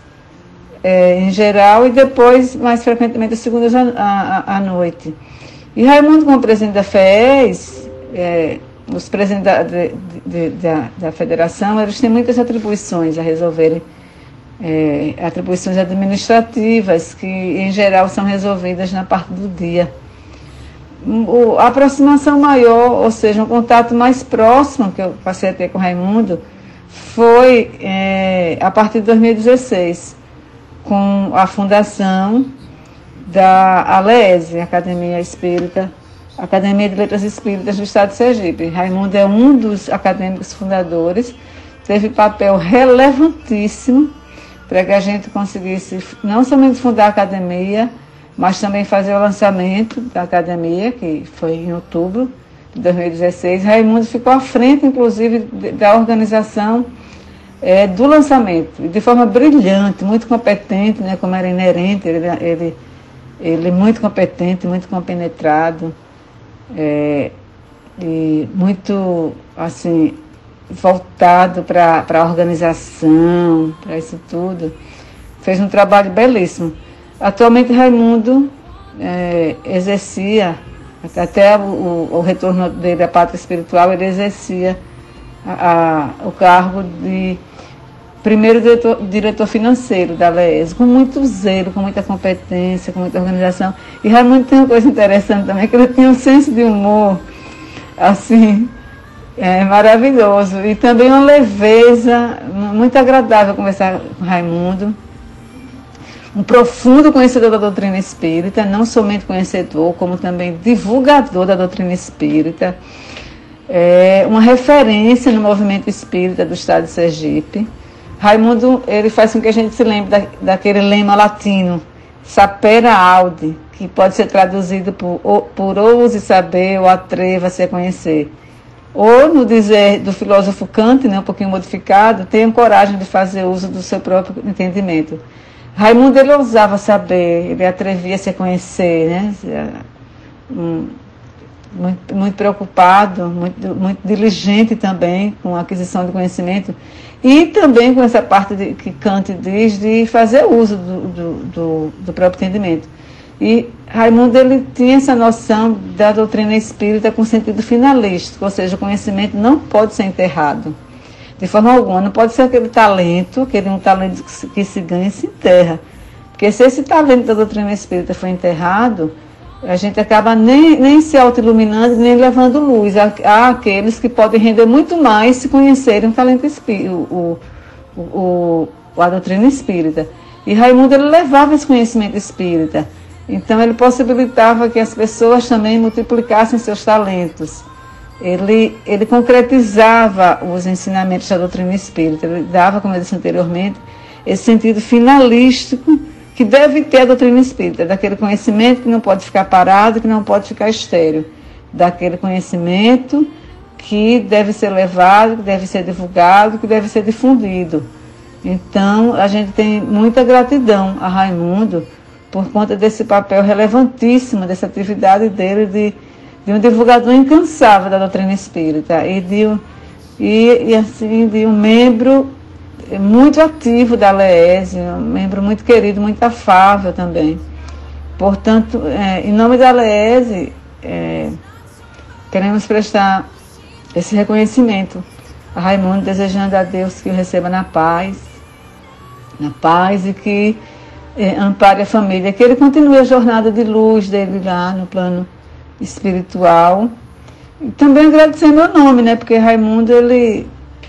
é, em geral, e depois, mais frequentemente, as segundas à, noite. E Raimundo, como presidente da FES, é, os presidentes da, de, de, da, da, federação, eles têm muitas atribuições a resolverem, é, atribuições administrativas, que em geral são resolvidas na parte do dia. O, a aproximação maior, ou seja, um contato mais próximo que eu passei a ter com Raimundo, foi é, a partir de 2016 com a fundação da ALESE, Academia Espírita, Academia de Letras Espíritas do Estado de Sergipe. Raimundo é um dos acadêmicos fundadores, teve papel relevantíssimo para que a gente conseguisse não somente fundar a academia, mas também fazer o lançamento da academia, que foi em outubro de 2016. Raimundo ficou à frente, inclusive, da organização é, do lançamento, de forma brilhante, muito competente, né, como era inerente, ele, ele, ele muito competente, muito compenetrado, é, e muito, assim, voltado para a organização, para isso tudo. Fez um trabalho belíssimo. Atualmente, Raimundo é, exercia, até o, o, retorno dele à pátria espiritual, ele exercia a, o cargo de primeiro diretor, diretor financeiro da LES, com muito zelo, com muita competência, com muita organização. E Raimundo tem uma coisa interessante também, que ele tem um senso de humor, assim, é, maravilhoso. E também uma leveza, muito agradável conversar com Raimundo. Um profundo conhecedor da doutrina espírita, não somente conhecedor, como também divulgador da doutrina espírita. É uma referência no movimento espírita do estado de Sergipe Raimundo, ele faz com que a gente se lembre da, daquele lema latino, sapera aude, que pode ser traduzido por, por ouse saber ou atreva-se a conhecer. Ou, no dizer do filósofo Kant, né, um pouquinho modificado, tenha coragem de fazer uso do seu próprio entendimento. Raimundo, ele ousava saber, ele atrevia-se a conhecer, né? Um, muito, muito preocupado, muito, muito diligente também com a aquisição de conhecimento e também com essa parte de, que Kant diz de fazer uso do, do, do, do próprio entendimento. E Raimundo ele tinha essa noção da doutrina espírita com sentido finalístico, ou seja, o conhecimento não pode ser enterrado. De forma alguma, não pode ser aquele talento, aquele um talento que se, ganha e se enterra. Porque se esse talento da doutrina espírita for enterrado, a gente acaba nem, nem se autoiluminando, nem levando luz. Há, aqueles que podem render muito mais se conhecerem o talento espírita, o, o, o, a doutrina espírita. E Raimundo ele levava esse conhecimento espírita. Então ele possibilitava que as pessoas também multiplicassem seus talentos. Ele, ele concretizava os ensinamentos da doutrina espírita. Ele dava, como eu disse anteriormente, esse sentido finalístico que deve ter a doutrina espírita, daquele conhecimento que não pode ficar parado, que não pode ficar estéreo, daquele conhecimento que deve ser levado, que deve ser divulgado, que deve ser difundido. Então, a gente tem muita gratidão a Raimundo por conta desse papel relevantíssimo, dessa atividade dele de de um divulgador incansável da doutrina espírita e de, e, e assim, de um membro muito ativo da LEES, um membro muito querido, muito afável também. Portanto, é, em nome da LEES, é, queremos prestar esse reconhecimento a Raimundo, desejando a Deus que o receba na paz, na paz e que é, ampare a família, que ele continue a jornada de luz dele lá no plano espiritual. E também agradecer meu nome, né? Porque Raimundo ele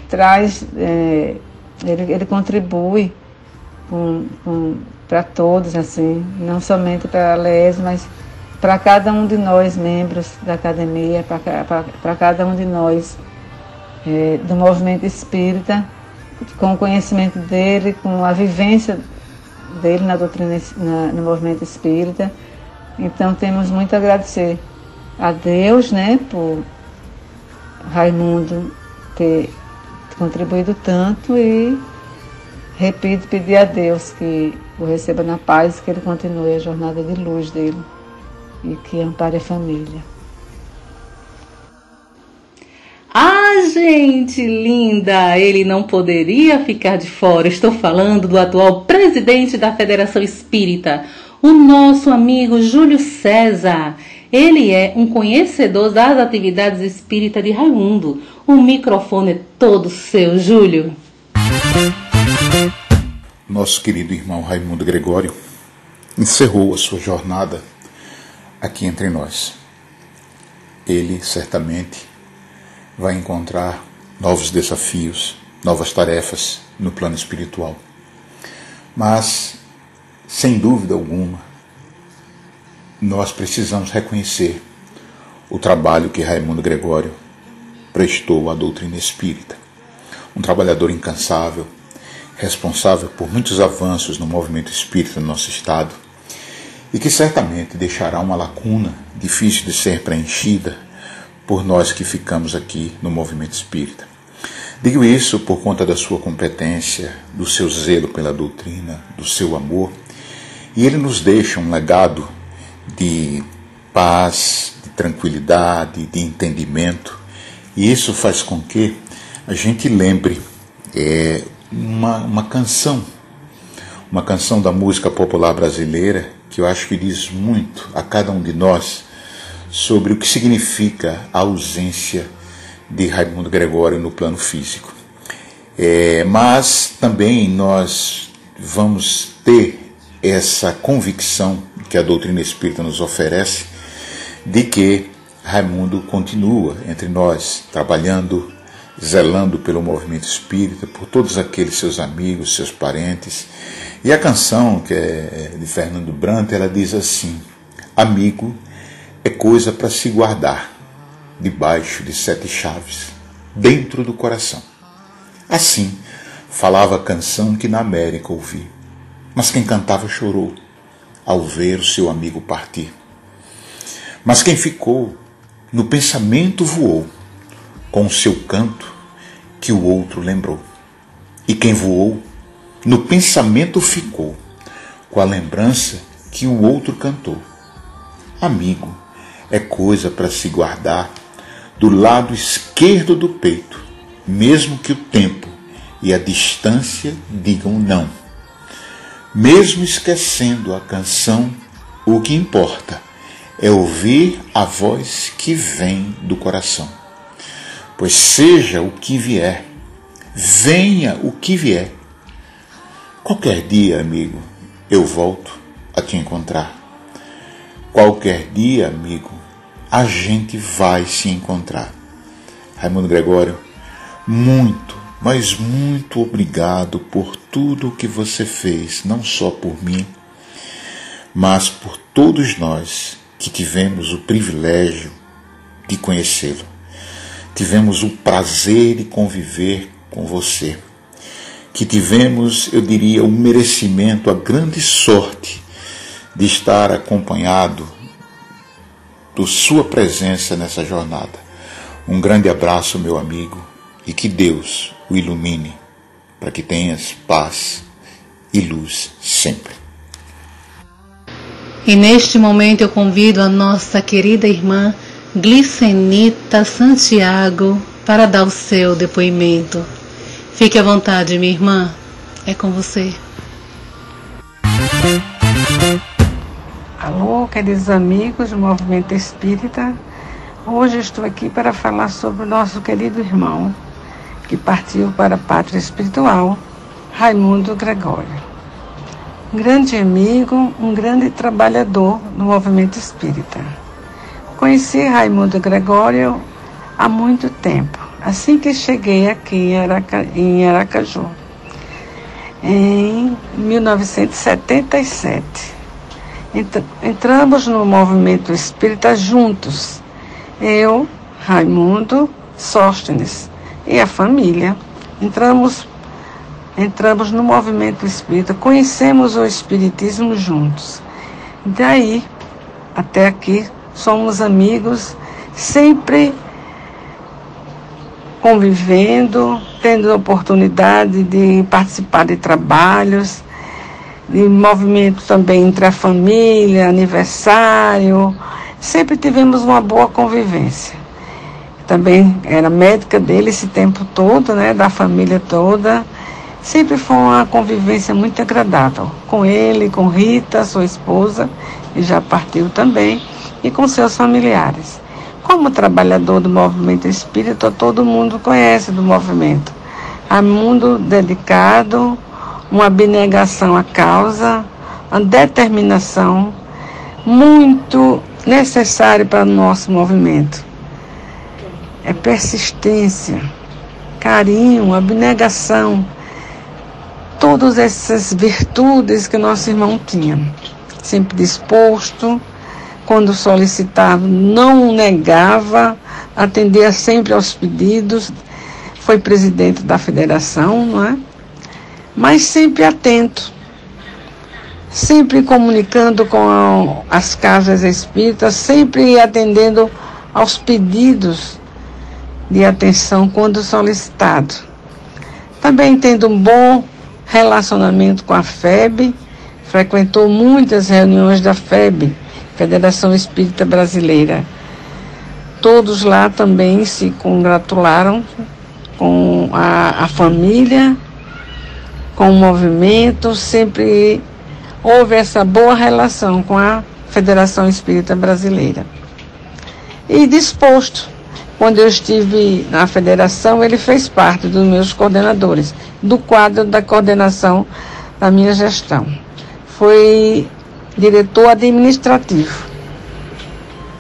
traz, é, ele, ele contribui para todos, assim, não somente para a LES, mas para cada um de nós, membros da academia, para cada um de nós é, do movimento espírita, com o conhecimento dele, com a vivência dele na doutrina, na, no movimento espírita. Então temos muito a agradecer a Deus, né, por Raimundo ter contribuído tanto e repito, pedir a Deus que o receba na paz, que ele continue a jornada de luz dele e que ampare a família. Ah, gente linda! Ele não poderia ficar de fora. Estou falando do atual presidente da Federação Espírita, o nosso amigo Júlio César. Ele é um conhecedor das atividades espíritas de Raimundo. O microfone é todo seu, Júlio. Nosso querido irmão Raimundo Gregório encerrou a sua jornada aqui entre nós. Ele certamente vai encontrar novos desafios, novas tarefas no plano espiritual. Mas, sem dúvida alguma, nós precisamos reconhecer o trabalho que Raimundo Gregório prestou à doutrina espírita. Um trabalhador incansável, responsável por muitos avanços no movimento espírita no nosso estado e que certamente deixará uma lacuna difícil de ser preenchida por nós que ficamos aqui no movimento espírita. Digo isso por conta da sua competência, do seu zelo pela doutrina, do seu amor, e ele nos deixa um legado de paz, de tranquilidade, de entendimento, e isso faz com que a gente lembre é, uma, uma canção, uma canção da música popular brasileira, que eu acho que diz muito a cada um de nós sobre o que significa a ausência de Raimundo Gregório no plano físico. É, mas também nós vamos ter essa convicção que a doutrina espírita nos oferece de que Raimundo continua entre nós, trabalhando, zelando pelo movimento espírita, por todos aqueles seus amigos, seus parentes. E a canção, que é de Fernando Brant, ela diz assim: Amigo é coisa para se guardar debaixo de sete chaves, dentro do coração. Assim falava a canção que na América ouvi, mas quem cantava chorou ao ver o seu amigo partir. Mas quem ficou no pensamento voou com o seu canto que o outro lembrou. E quem voou no pensamento ficou com a lembrança que o outro cantou. Amigo, é coisa para se guardar do lado esquerdo do peito, mesmo que o tempo e a distância digam não. Mesmo esquecendo a canção, o que importa é ouvir a voz que vem do coração. Pois seja o que vier, venha o que vier. Qualquer dia, amigo, eu volto a te encontrar. Qualquer dia, amigo, a gente vai se encontrar. Raimundo Gregório, muito, mas muito obrigado por tudo o que você fez, não só por mim, mas por todos nós que tivemos o privilégio de conhecê-lo. Tivemos o prazer de conviver com você. Que tivemos, eu diria, o merecimento, a grande sorte de estar acompanhado por sua presença nessa jornada. Um grande abraço, meu amigo, e que Deus o ilumine para que tenhas paz e luz sempre. E neste momento eu convido a nossa querida irmã Glicenita Santiago para dar o seu depoimento. Fique à vontade, minha irmã. É com você. Alô, queridos amigos do Movimento Espírita. Hoje estou aqui para falar sobre o nosso querido irmão que partiu para a pátria espiritual, Raimundo Gregório. Um grande amigo, um grande trabalhador no movimento espírita. Conheci Raimundo Gregório há muito tempo, assim que cheguei aqui em Aracaju, em 1977. Entramos no movimento espírita juntos, eu, Raimundo, Sóstenes e a família. Entramos, entramos no movimento espírita, conhecemos o espiritismo juntos. Daí até aqui somos amigos, sempre convivendo, tendo a oportunidade de participar de trabalhos, de movimento também entre a família, aniversário. Sempre tivemos uma boa convivência. Também era médica dele esse tempo todo, né, da família toda. Sempre foi uma convivência muito agradável com ele, com Rita, sua esposa, que já partiu também e com seus familiares. Como trabalhador do movimento espírita, todo mundo conhece do movimento. Há mundo dedicado, uma abnegação à causa, uma determinação muito necessária para o nosso movimento. É persistência, carinho, abnegação, todas essas virtudes que nosso irmão tinha. Sempre disposto, quando solicitava, não negava, atendia sempre aos pedidos, foi presidente da federação, não é? Mas sempre atento, sempre comunicando com as casas espíritas, sempre atendendo aos pedidos de atenção quando solicitado. Também tendo um bom relacionamento com a FEB, frequentou muitas reuniões da FEB, Federação Espírita Brasileira. Todos lá também se congratularam com a, a família, com o movimento, sempre houve essa boa relação com a Federação Espírita Brasileira. E disposto, quando eu estive na federação, ele fez parte dos meus coordenadores, do quadro da coordenação da minha gestão. Foi diretor administrativo.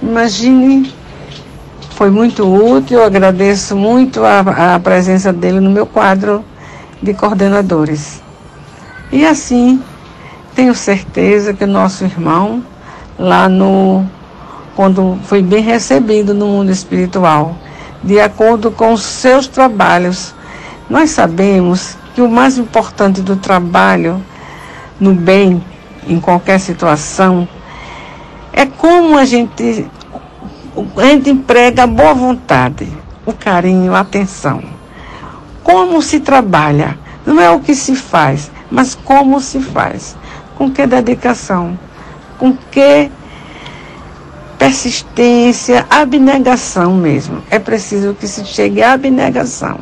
Imagine, foi muito útil, eu agradeço muito a, a presença dele no meu quadro de coordenadores. E assim, tenho certeza que o nosso irmão, lá no. Quando foi bem recebido no mundo espiritual, de acordo com os seus trabalhos, nós sabemos que o mais importante do trabalho no bem em qualquer situação, é como a gente, a gente emprega a boa vontade, o carinho, a atenção. Como se trabalha, não é o que se faz, mas como se faz. Com que dedicação, com que persistência, abnegação mesmo. É preciso que se chegue à abnegação.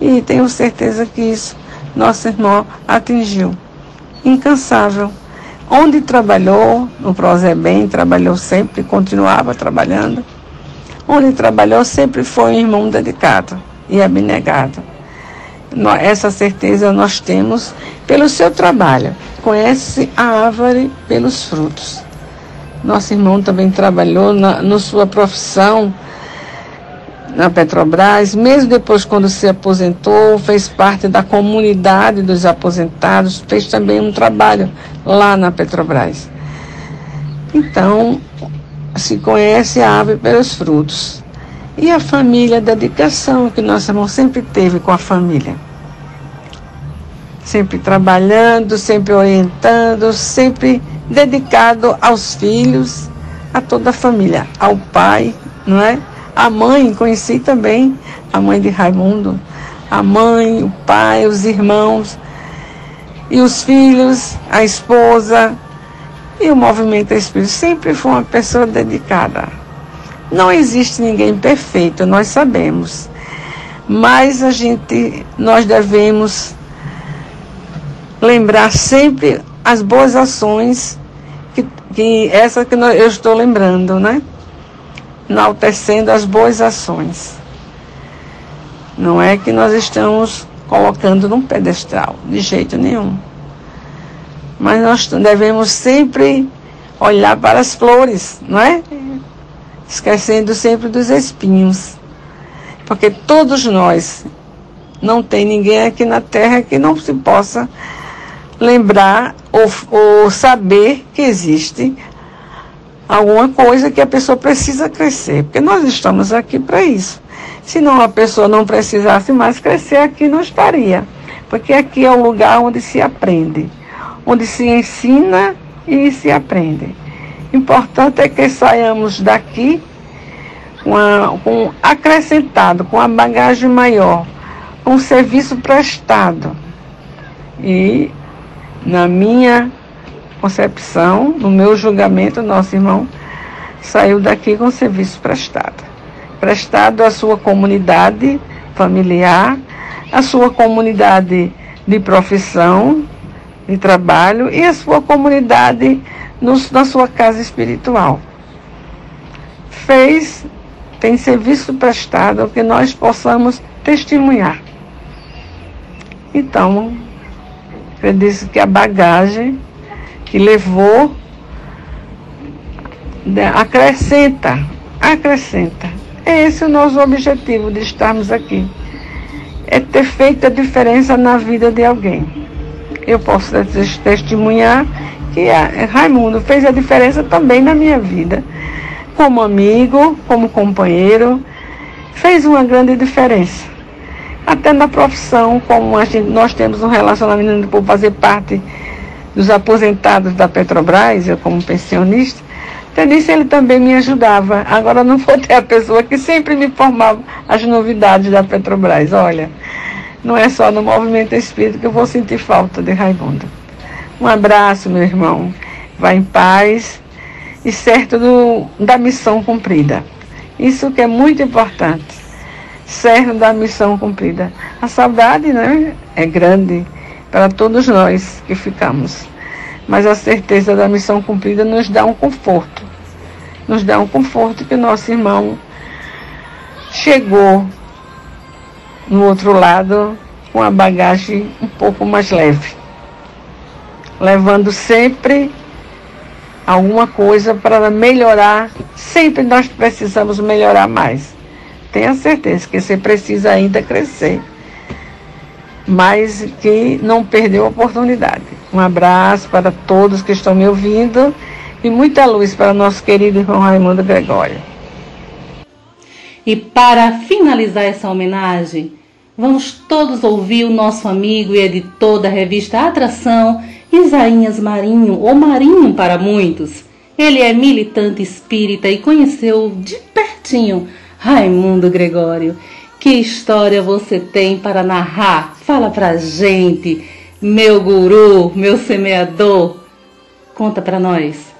E tenho certeza que isso nosso irmão atingiu. Incansável. Onde trabalhou, no Prozebem, trabalhou sempre, continuava trabalhando. Onde trabalhou, sempre foi um irmão dedicado e abnegado. Essa certeza nós temos pelo seu trabalho. Conhece a árvore pelos frutos. Nosso irmão também trabalhou na, sua profissão na Petrobras, mesmo depois quando se aposentou, fez parte da comunidade dos aposentados, fez também um trabalho lá na Petrobras. Então, se conhece a ave pelos frutos. E a família, a dedicação que nosso irmão sempre teve com a família. Sempre trabalhando, sempre orientando, sempre dedicado aos filhos, a toda a família, ao pai, não é? A mãe, conheci também a mãe de Raimundo, a mãe, o pai, os irmãos e os filhos, a esposa e o movimento espírita. Sempre foi uma pessoa dedicada. Não existe ninguém perfeito, nós sabemos. Mas a gente, nós devemos lembrar sempre as boas ações que, que essa que eu estou lembrando, né? Enaltecendo as boas ações. Não é que nós estamos colocando num pedestal, de jeito nenhum. Mas nós devemos sempre olhar para as flores, não é? Esquecendo sempre dos espinhos. Porque todos nós, não tem ninguém aqui na Terra que não se possa lembrar ou, ou saber que existe alguma coisa que a pessoa precisa crescer. Porque nós estamos aqui para isso. Se não a pessoa não precisasse mais crescer, aqui não estaria. Porque aqui é o lugar onde se aprende, onde se ensina e se aprende. Importante é que saiamos daqui com, a, com acrescentado, com a bagagem maior, com o serviço prestado. E na minha concepção, no meu julgamento, nosso irmão saiu daqui com serviço prestado. Prestado à sua comunidade familiar, à sua comunidade de profissão, de trabalho e à sua comunidade na sua casa espiritual. Fez, tem serviço prestado que nós possamos testemunhar. Então, eu disse que a bagagem que levou né, acrescenta, acrescenta. É esse o nosso objetivo de estarmos aqui. É ter feito a diferença na vida de alguém. Eu posso testemunhar que Raimundo fez a diferença também na minha vida. Como amigo, como companheiro, fez uma grande diferença até na profissão, como gente, nós temos um relacionamento por fazer parte dos aposentados da Petrobras, eu como pensionista, até nisso ele também me ajudava. Agora não vou ter a pessoa que sempre me informava as novidades da Petrobras. Olha, não é só no movimento espírita que eu vou sentir falta de Raimundo. Um abraço, meu irmão. Vá em paz e certo do, da missão cumprida. Isso que é muito importante certo da missão cumprida. A saudade né, é grande para todos nós que ficamos, mas a certeza da missão cumprida nos dá um conforto. Nos dá um conforto que nosso irmão chegou no outro lado com a bagagem um pouco mais leve, levando sempre alguma coisa para melhorar. Sempre nós precisamos melhorar mais tenha certeza que você precisa ainda crescer, mas que não perdeu a oportunidade. Um abraço para todos que estão me ouvindo e muita luz para nosso querido irmão Raimundo Gregório. E para finalizar essa homenagem, vamos todos ouvir o nosso amigo e editor da revista Atração, Isaías Marinho, ou Marinho para muitos. Ele é militante espírita e conheceu de pertinho Raimundo Gregório, que história você tem para narrar? Fala pra gente, meu guru, meu semeador. Conta para nós.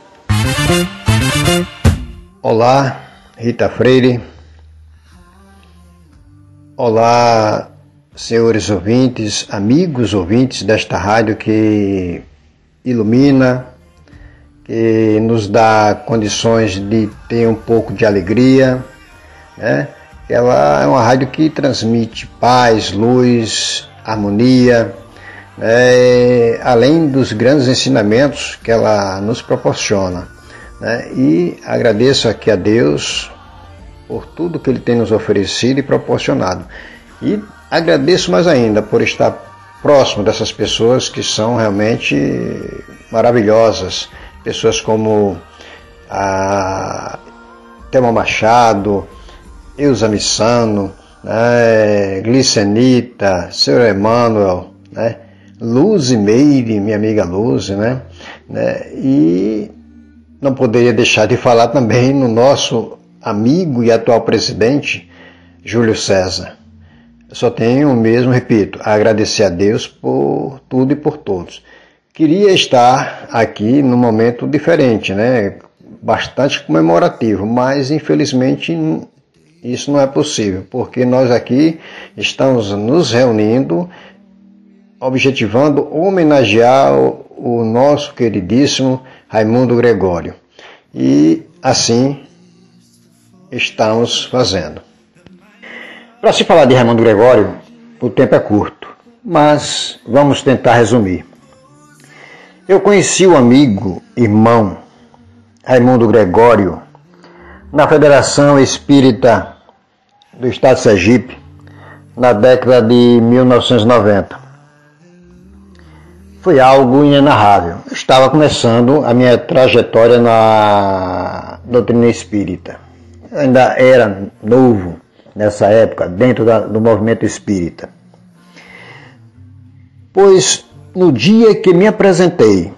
Olá, Rita Freire. Olá, senhores ouvintes, amigos ouvintes desta rádio que ilumina, que nos dá condições de ter um pouco de alegria né? Ela é uma rádio que transmite paz, luz, harmonia, né? além dos grandes ensinamentos que ela nos proporciona. Né? E agradeço aqui a Deus por tudo que Ele tem nos oferecido e proporcionado. E agradeço mais ainda por estar próximo dessas pessoas que são realmente maravilhosas. Pessoas como a Thelma Machado, Ilza Missano, né, Glicenita, Sr. Emmanuel, né, Luzi Meire, minha amiga Luzi, né, né, e não poderia deixar de falar também no nosso amigo e atual presidente, Júlio César. Só tenho mesmo, repito, a agradecer a Deus por tudo e por todos. Queria estar aqui num momento diferente, né? bastante comemorativo, mas infelizmente isso não é possível, porque nós aqui estamos nos reunindo, objetivando homenagear o nosso queridíssimo Raimundo Gregório. E assim estamos fazendo. Para se falar de Raimundo Gregório, o tempo é curto, mas vamos tentar resumir. Eu conheci o amigo, irmão Raimundo Gregório na Federação Espírita do Estado de Sergipe na década de 1990. Foi algo inenarrável. Eu estava começando a minha trajetória na doutrina espírita. Eu ainda era novo nessa época, dentro da, do movimento espírita. Pois no dia que me apresentei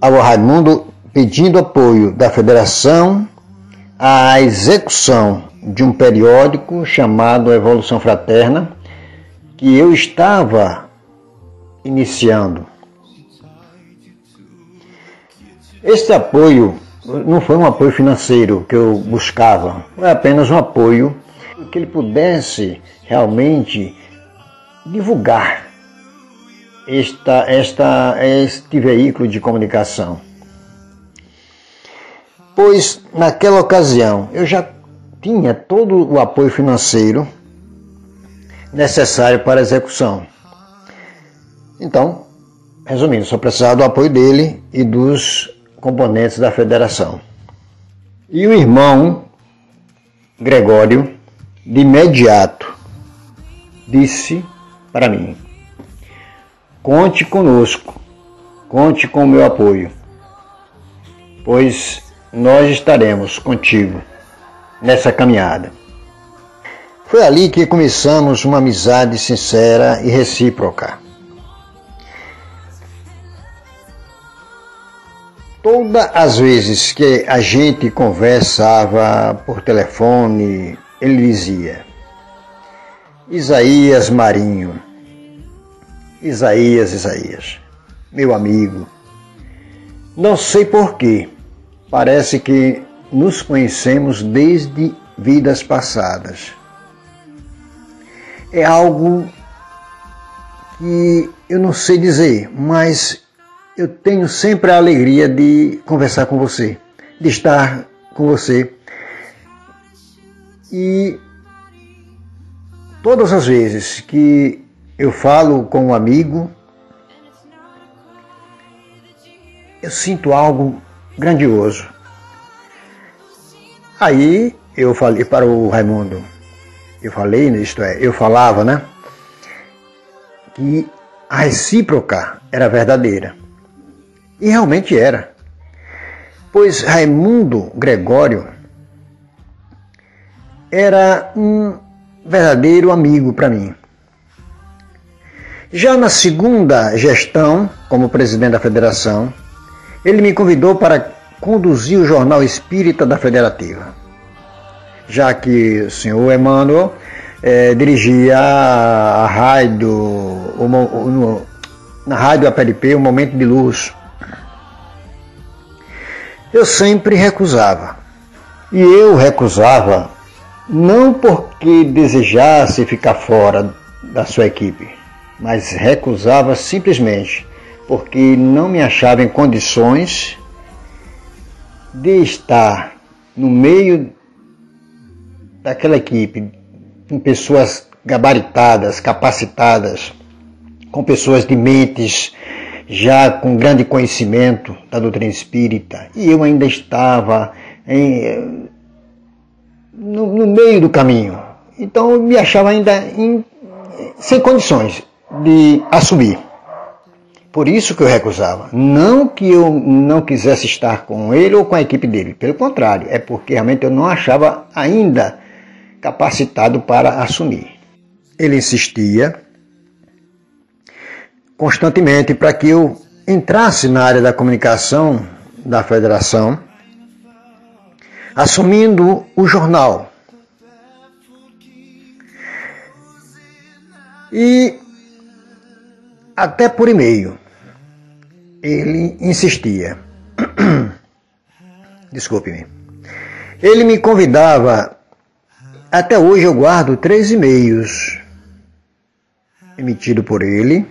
ao Raimundo pedindo apoio da Federação à execução de um periódico chamado Evolução Fraterna, que eu estava iniciando. Esse apoio não foi um apoio financeiro que eu buscava, foi apenas um apoio que ele pudesse realmente divulgar esta, esta, este veículo de comunicação. Pois naquela ocasião eu já tinha todo o apoio financeiro necessário para a execução. Então, resumindo, só precisava do apoio dele e dos componentes da federação. E o irmão Gregório, de imediato, disse para mim: Conte conosco, conte com o meu apoio, pois nós estaremos contigo nessa caminhada. Foi ali que começamos uma amizade sincera e recíproca. Todas as vezes que a gente conversava por telefone, ele dizia: Isaías Marinho, Isaías, Isaías, meu amigo, não sei porquê, parece que nos conhecemos desde vidas passadas. É algo que eu não sei dizer, mas eu tenho sempre a alegria de conversar com você, de estar com você. E todas as vezes que eu falo com um amigo, eu sinto algo grandioso. Aí eu falei para o Raimundo, eu falei, isto é, eu falava, né? Que a recíproca era verdadeira. E realmente era. Pois Raimundo Gregório era um verdadeiro amigo para mim. Já na segunda gestão, como presidente da federação, ele me convidou para conduzir o jornal espírita da federativa, já que o senhor Emmanuel é, dirigia a, rádio, na rádio APLP, o Momento de Luz. Eu sempre recusava. E eu recusava não porque desejasse ficar fora da sua equipe, mas recusava simplesmente porque não me achava em condições de estar no meio daquela equipe com pessoas gabaritadas, capacitadas, com pessoas de mentes já com grande conhecimento da doutrina espírita, e eu ainda estava em, no, no meio do caminho. Então eu me achava ainda em, sem condições de assumir. Por isso que eu recusava. Não que eu não quisesse estar com ele ou com a equipe dele. Pelo contrário, é porque realmente eu não achava ainda capacitado para assumir. Ele insistia constantemente para que eu entrasse na área da comunicação da federação, assumindo o jornal. E até por e-mail ele insistia. *clears throat* desculpe-me. Ele me convidava, até hoje eu guardo três e-mails emitido por ele,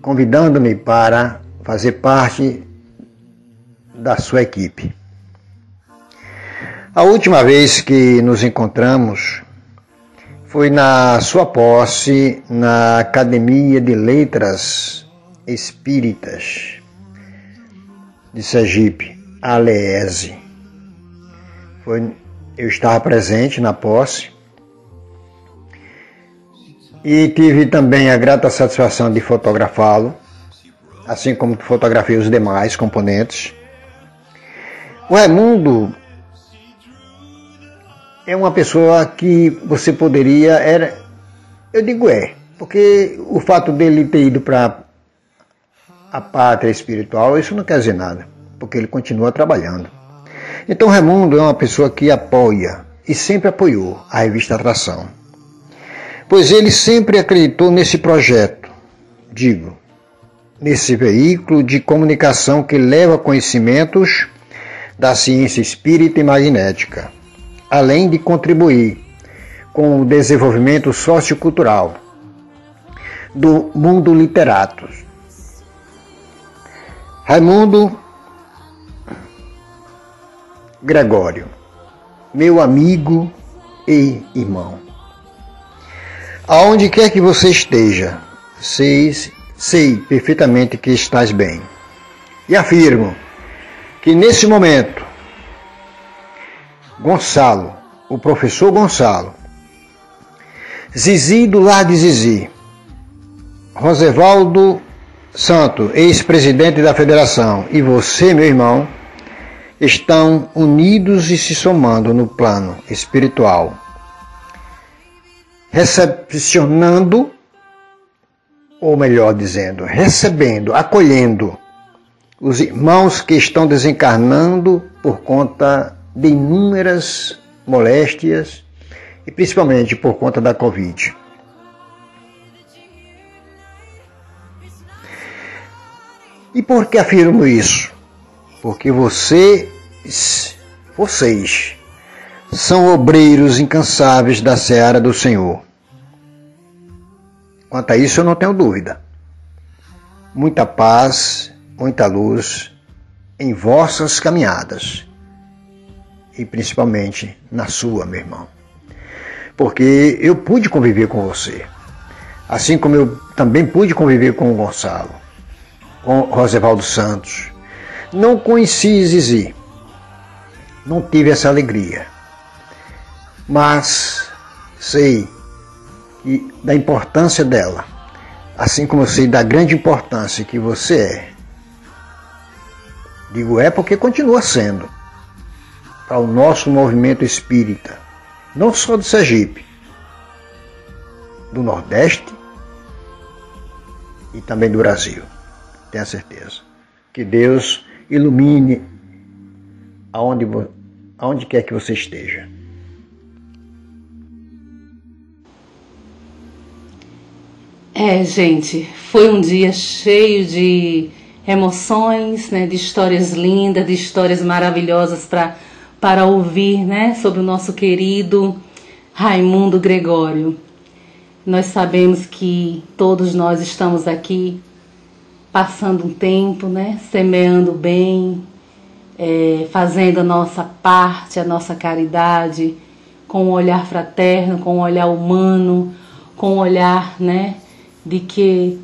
convidando-me para fazer parte da sua equipe. A última vez que nos encontramos foi na sua posse na Academia de Letras Espíritas de Sergipe, Aleese. Foi, eu estava presente na posse e tive também a grata satisfação de fotografá-lo, assim como fotografei os demais componentes. O Raimundo é uma pessoa que você poderia era eu digo é porque o fato dele ter ido para a pátria espiritual isso não quer dizer nada porque ele continua trabalhando então Raimundo é uma pessoa que apoia e sempre apoiou a revista Atração pois ele sempre acreditou nesse projeto digo nesse veículo de comunicação que leva conhecimentos da ciência espírita e magnética além de contribuir com o desenvolvimento sociocultural do mundo literato. Raimundo Gregório, meu amigo e irmão. Aonde quer que você esteja, sei, sei perfeitamente que estás bem. E afirmo que nesse momento Gonçalo, o professor Gonçalo, Zizi do Lar de Zizi, Rosevaldo Santo, ex-presidente da federação, e você, meu irmão, estão unidos e se somando no plano espiritual, recepcionando, ou melhor dizendo, recebendo, acolhendo os irmãos que estão desencarnando por conta de inúmeras moléstias e principalmente por conta da Covid. E por que afirmo isso? Porque vocês, vocês são obreiros incansáveis da seara do Senhor. Quanto a isso eu não tenho dúvida. Muita paz, muita luz em vossas caminhadas e principalmente na sua, meu irmão. Porque eu pude conviver com você, assim como eu também pude conviver com o Gonçalo, Rosevaldo Santos. Não conheci Zizi, não tive essa alegria, mas sei que, da importância dela, assim como eu sei da grande importância que você é. Digo é porque continua sendo para o nosso movimento espírita, não só do Sergipe, do Nordeste e também do Brasil. Tenha certeza. Que Deus ilumine aonde, aonde quer que você esteja. É, gente, foi um dia cheio de emoções, né, de histórias lindas, de histórias maravilhosas para para ouvir né, sobre o nosso querido Raimundo Gregório. Nós sabemos que todos nós estamos aqui passando um tempo, né, semeando bem, é, fazendo a nossa parte, a nossa caridade, com um olhar fraterno, com um olhar humano, com um olhar né, de que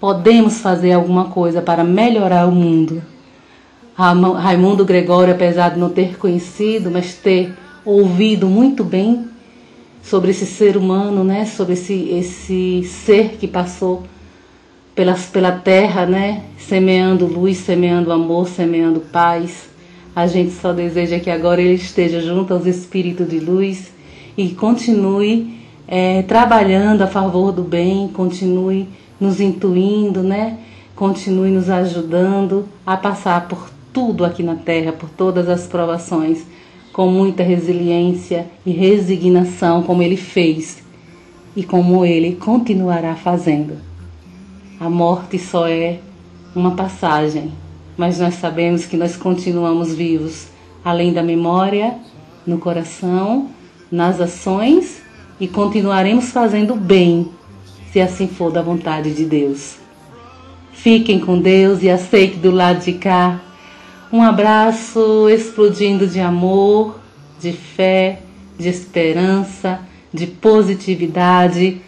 podemos fazer alguma coisa para melhorar o mundo. Raimundo Gregório, apesar de não ter conhecido, mas ter ouvido muito bem sobre esse ser humano, né? Sobre esse, esse ser que passou pelas, pela terra, né? Semeando luz, semeando amor, semeando paz. A gente só deseja que agora ele esteja junto aos espíritos de luz e continue é, trabalhando a favor do bem, continue nos intuindo, né? Continue nos ajudando a passar por tudo aqui na Terra, por todas as provações, com muita resiliência e resignação, como ele fez e como ele continuará fazendo. A morte só é uma passagem, mas nós sabemos que nós continuamos vivos, além da memória, no coração, nas ações e continuaremos fazendo bem, se assim for da vontade de Deus. Fiquem com Deus e aceite do lado de cá um abraço explodindo de amor, de fé, de esperança, de positividade,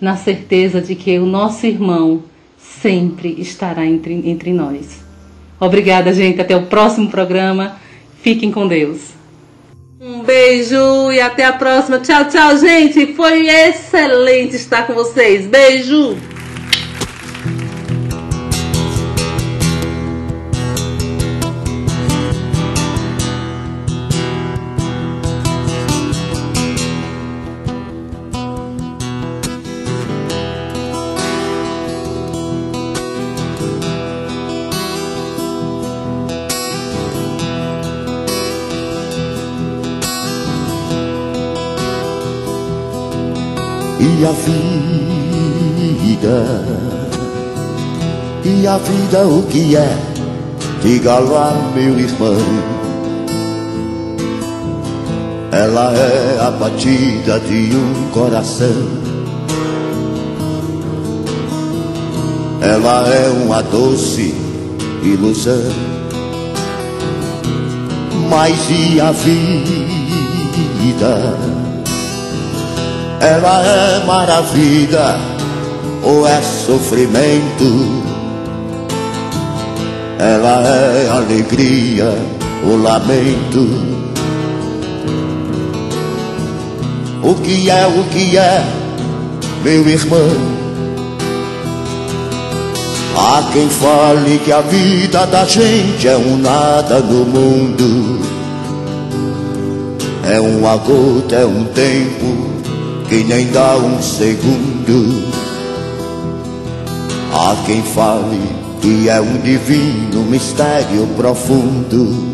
na certeza de que o nosso irmão sempre estará entre, entre nós. Obrigada, gente. Até o próximo programa. Fiquem com Deus. Um beijo e até a próxima. Tchau, tchau, gente. Foi excelente estar com vocês. Beijo. E a vida, e a vida o que é? Diga lá, meu irmão. Ela é a batida de um coração. Ela é uma doce ilusão. Mas e a vida? Ela é maravilha ou é sofrimento? Ela é alegria ou lamento? O que é, o que é, meu irmão? Há quem fale que a vida da gente é um nada no mundo. É uma gota, é um tempo que nem dá um segundo. Há quem fale que é um divino mistério profundo.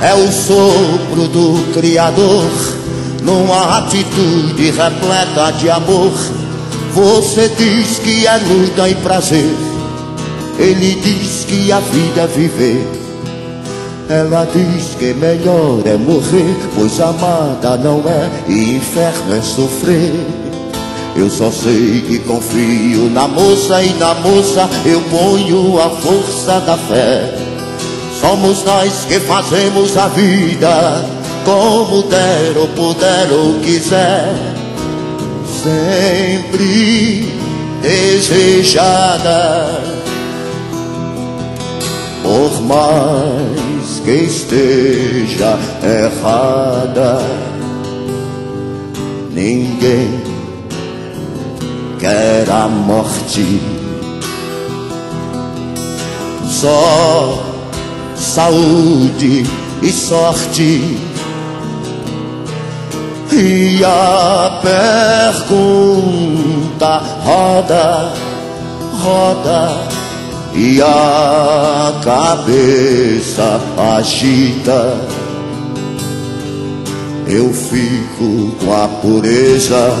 É o sopro do Criador numa atitude repleta de amor. Você diz que é luta e prazer, ele diz que a vida é viver. Ela diz que melhor é morrer, pois amada não é e inferno é sofrer. Eu só sei que confio na moça e na moça eu ponho a força da fé. Somos nós que fazemos a vida como der ou puder ou quiser. Sempre desejada por mais que esteja errada. Ninguém quer a morte, só saúde e sorte. E a pergunta roda, roda e a cabeça agita. Eu fico com a pureza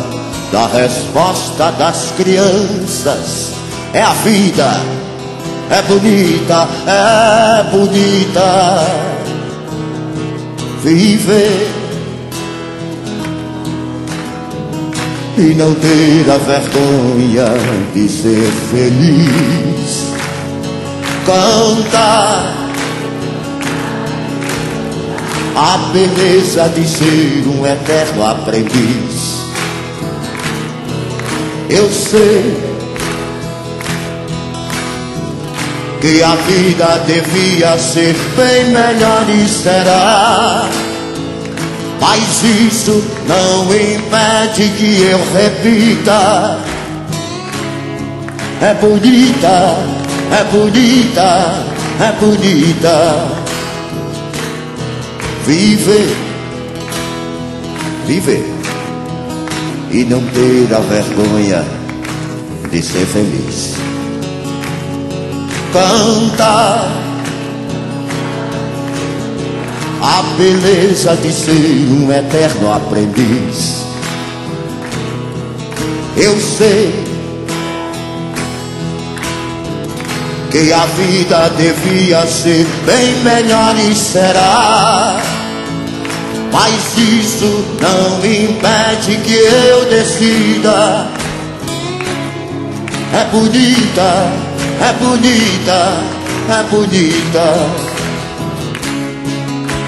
da resposta das crianças. É a vida, é bonita, é bonita. Viver e não ter a vergonha de ser feliz canta a beleza de ser um eterno aprendiz. Eu sei que a vida devia ser bem melhor e será. Mas isso não impede que eu repita. É bonita é bonita, é bonita. Viver, viver e não ter a vergonha de ser feliz. Cantar a beleza de ser um eterno aprendiz. Eu sei que a vida devia ser bem melhor e será. Mas isso não impede que eu decida. É bonita, é bonita, é bonita,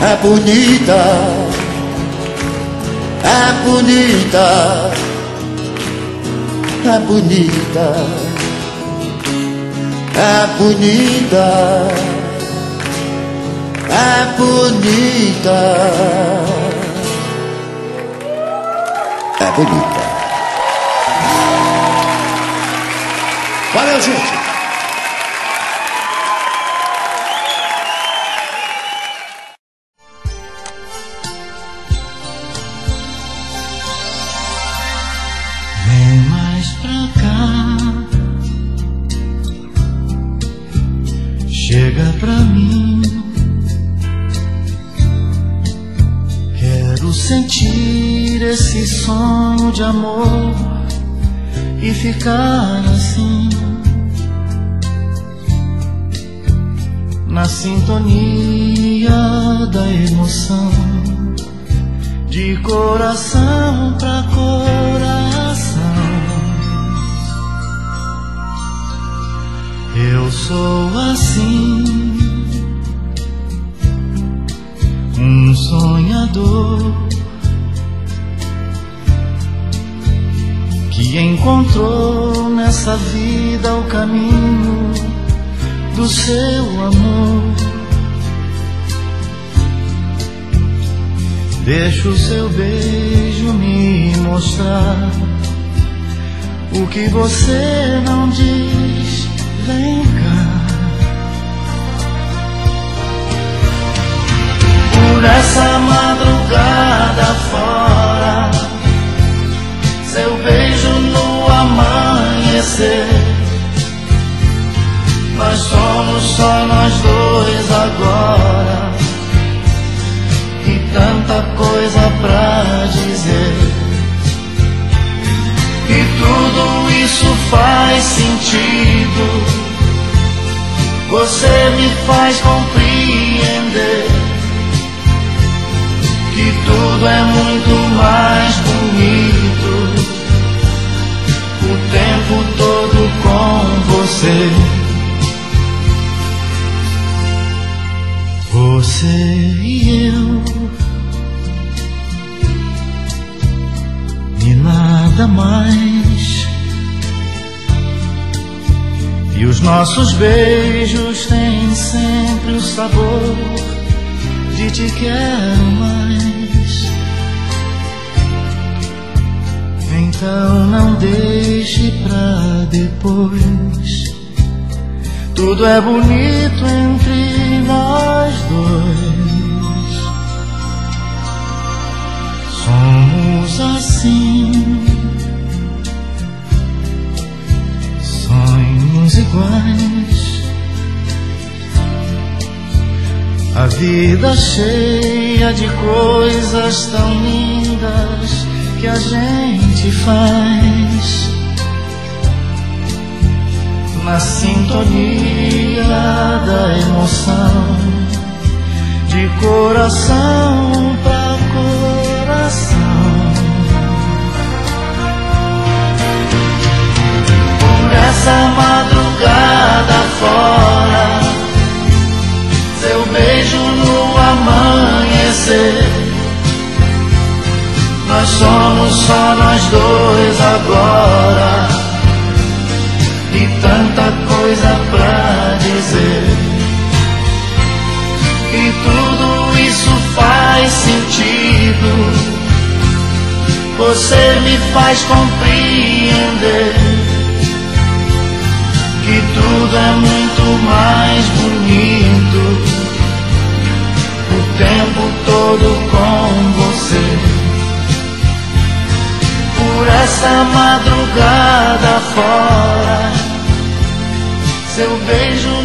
é bonita, é bonita, é bonita é bonita, é bonita, é bonita. Valeu, gente! Amor e ficar assim. Na sintonia da emoção de coração pra coração. Eu sou assim, um sonhador encontrou nessa vida o caminho do seu amor. Deixa o seu beijo me mostrar o que você não diz. Vem cá. Por essa madrugada fora, seu beijo amanhecer. Nós somos só nós dois agora. E tanta coisa pra dizer. E tudo isso faz sentido. Você me faz compreender que tudo é muito mais bonito você. Você e eu. E nada mais. E os nossos beijos têm sempre o sabor de te quero mais. Então não deixe pra depois. Tudo é bonito entre nós dois. Somos assim, sonhos iguais. A vida cheia de coisas tão lindas que a gente faz na sintonia da emoção de coração pra coração. Por essa madrugada fora, seu beijo no amanhecer nós somos só nós dois agora. E tanta coisa pra dizer. E tudo isso faz sentido. Você me faz compreender que tudo é muito mais bonito. O tempo todo com você por essa madrugada fora seu beijo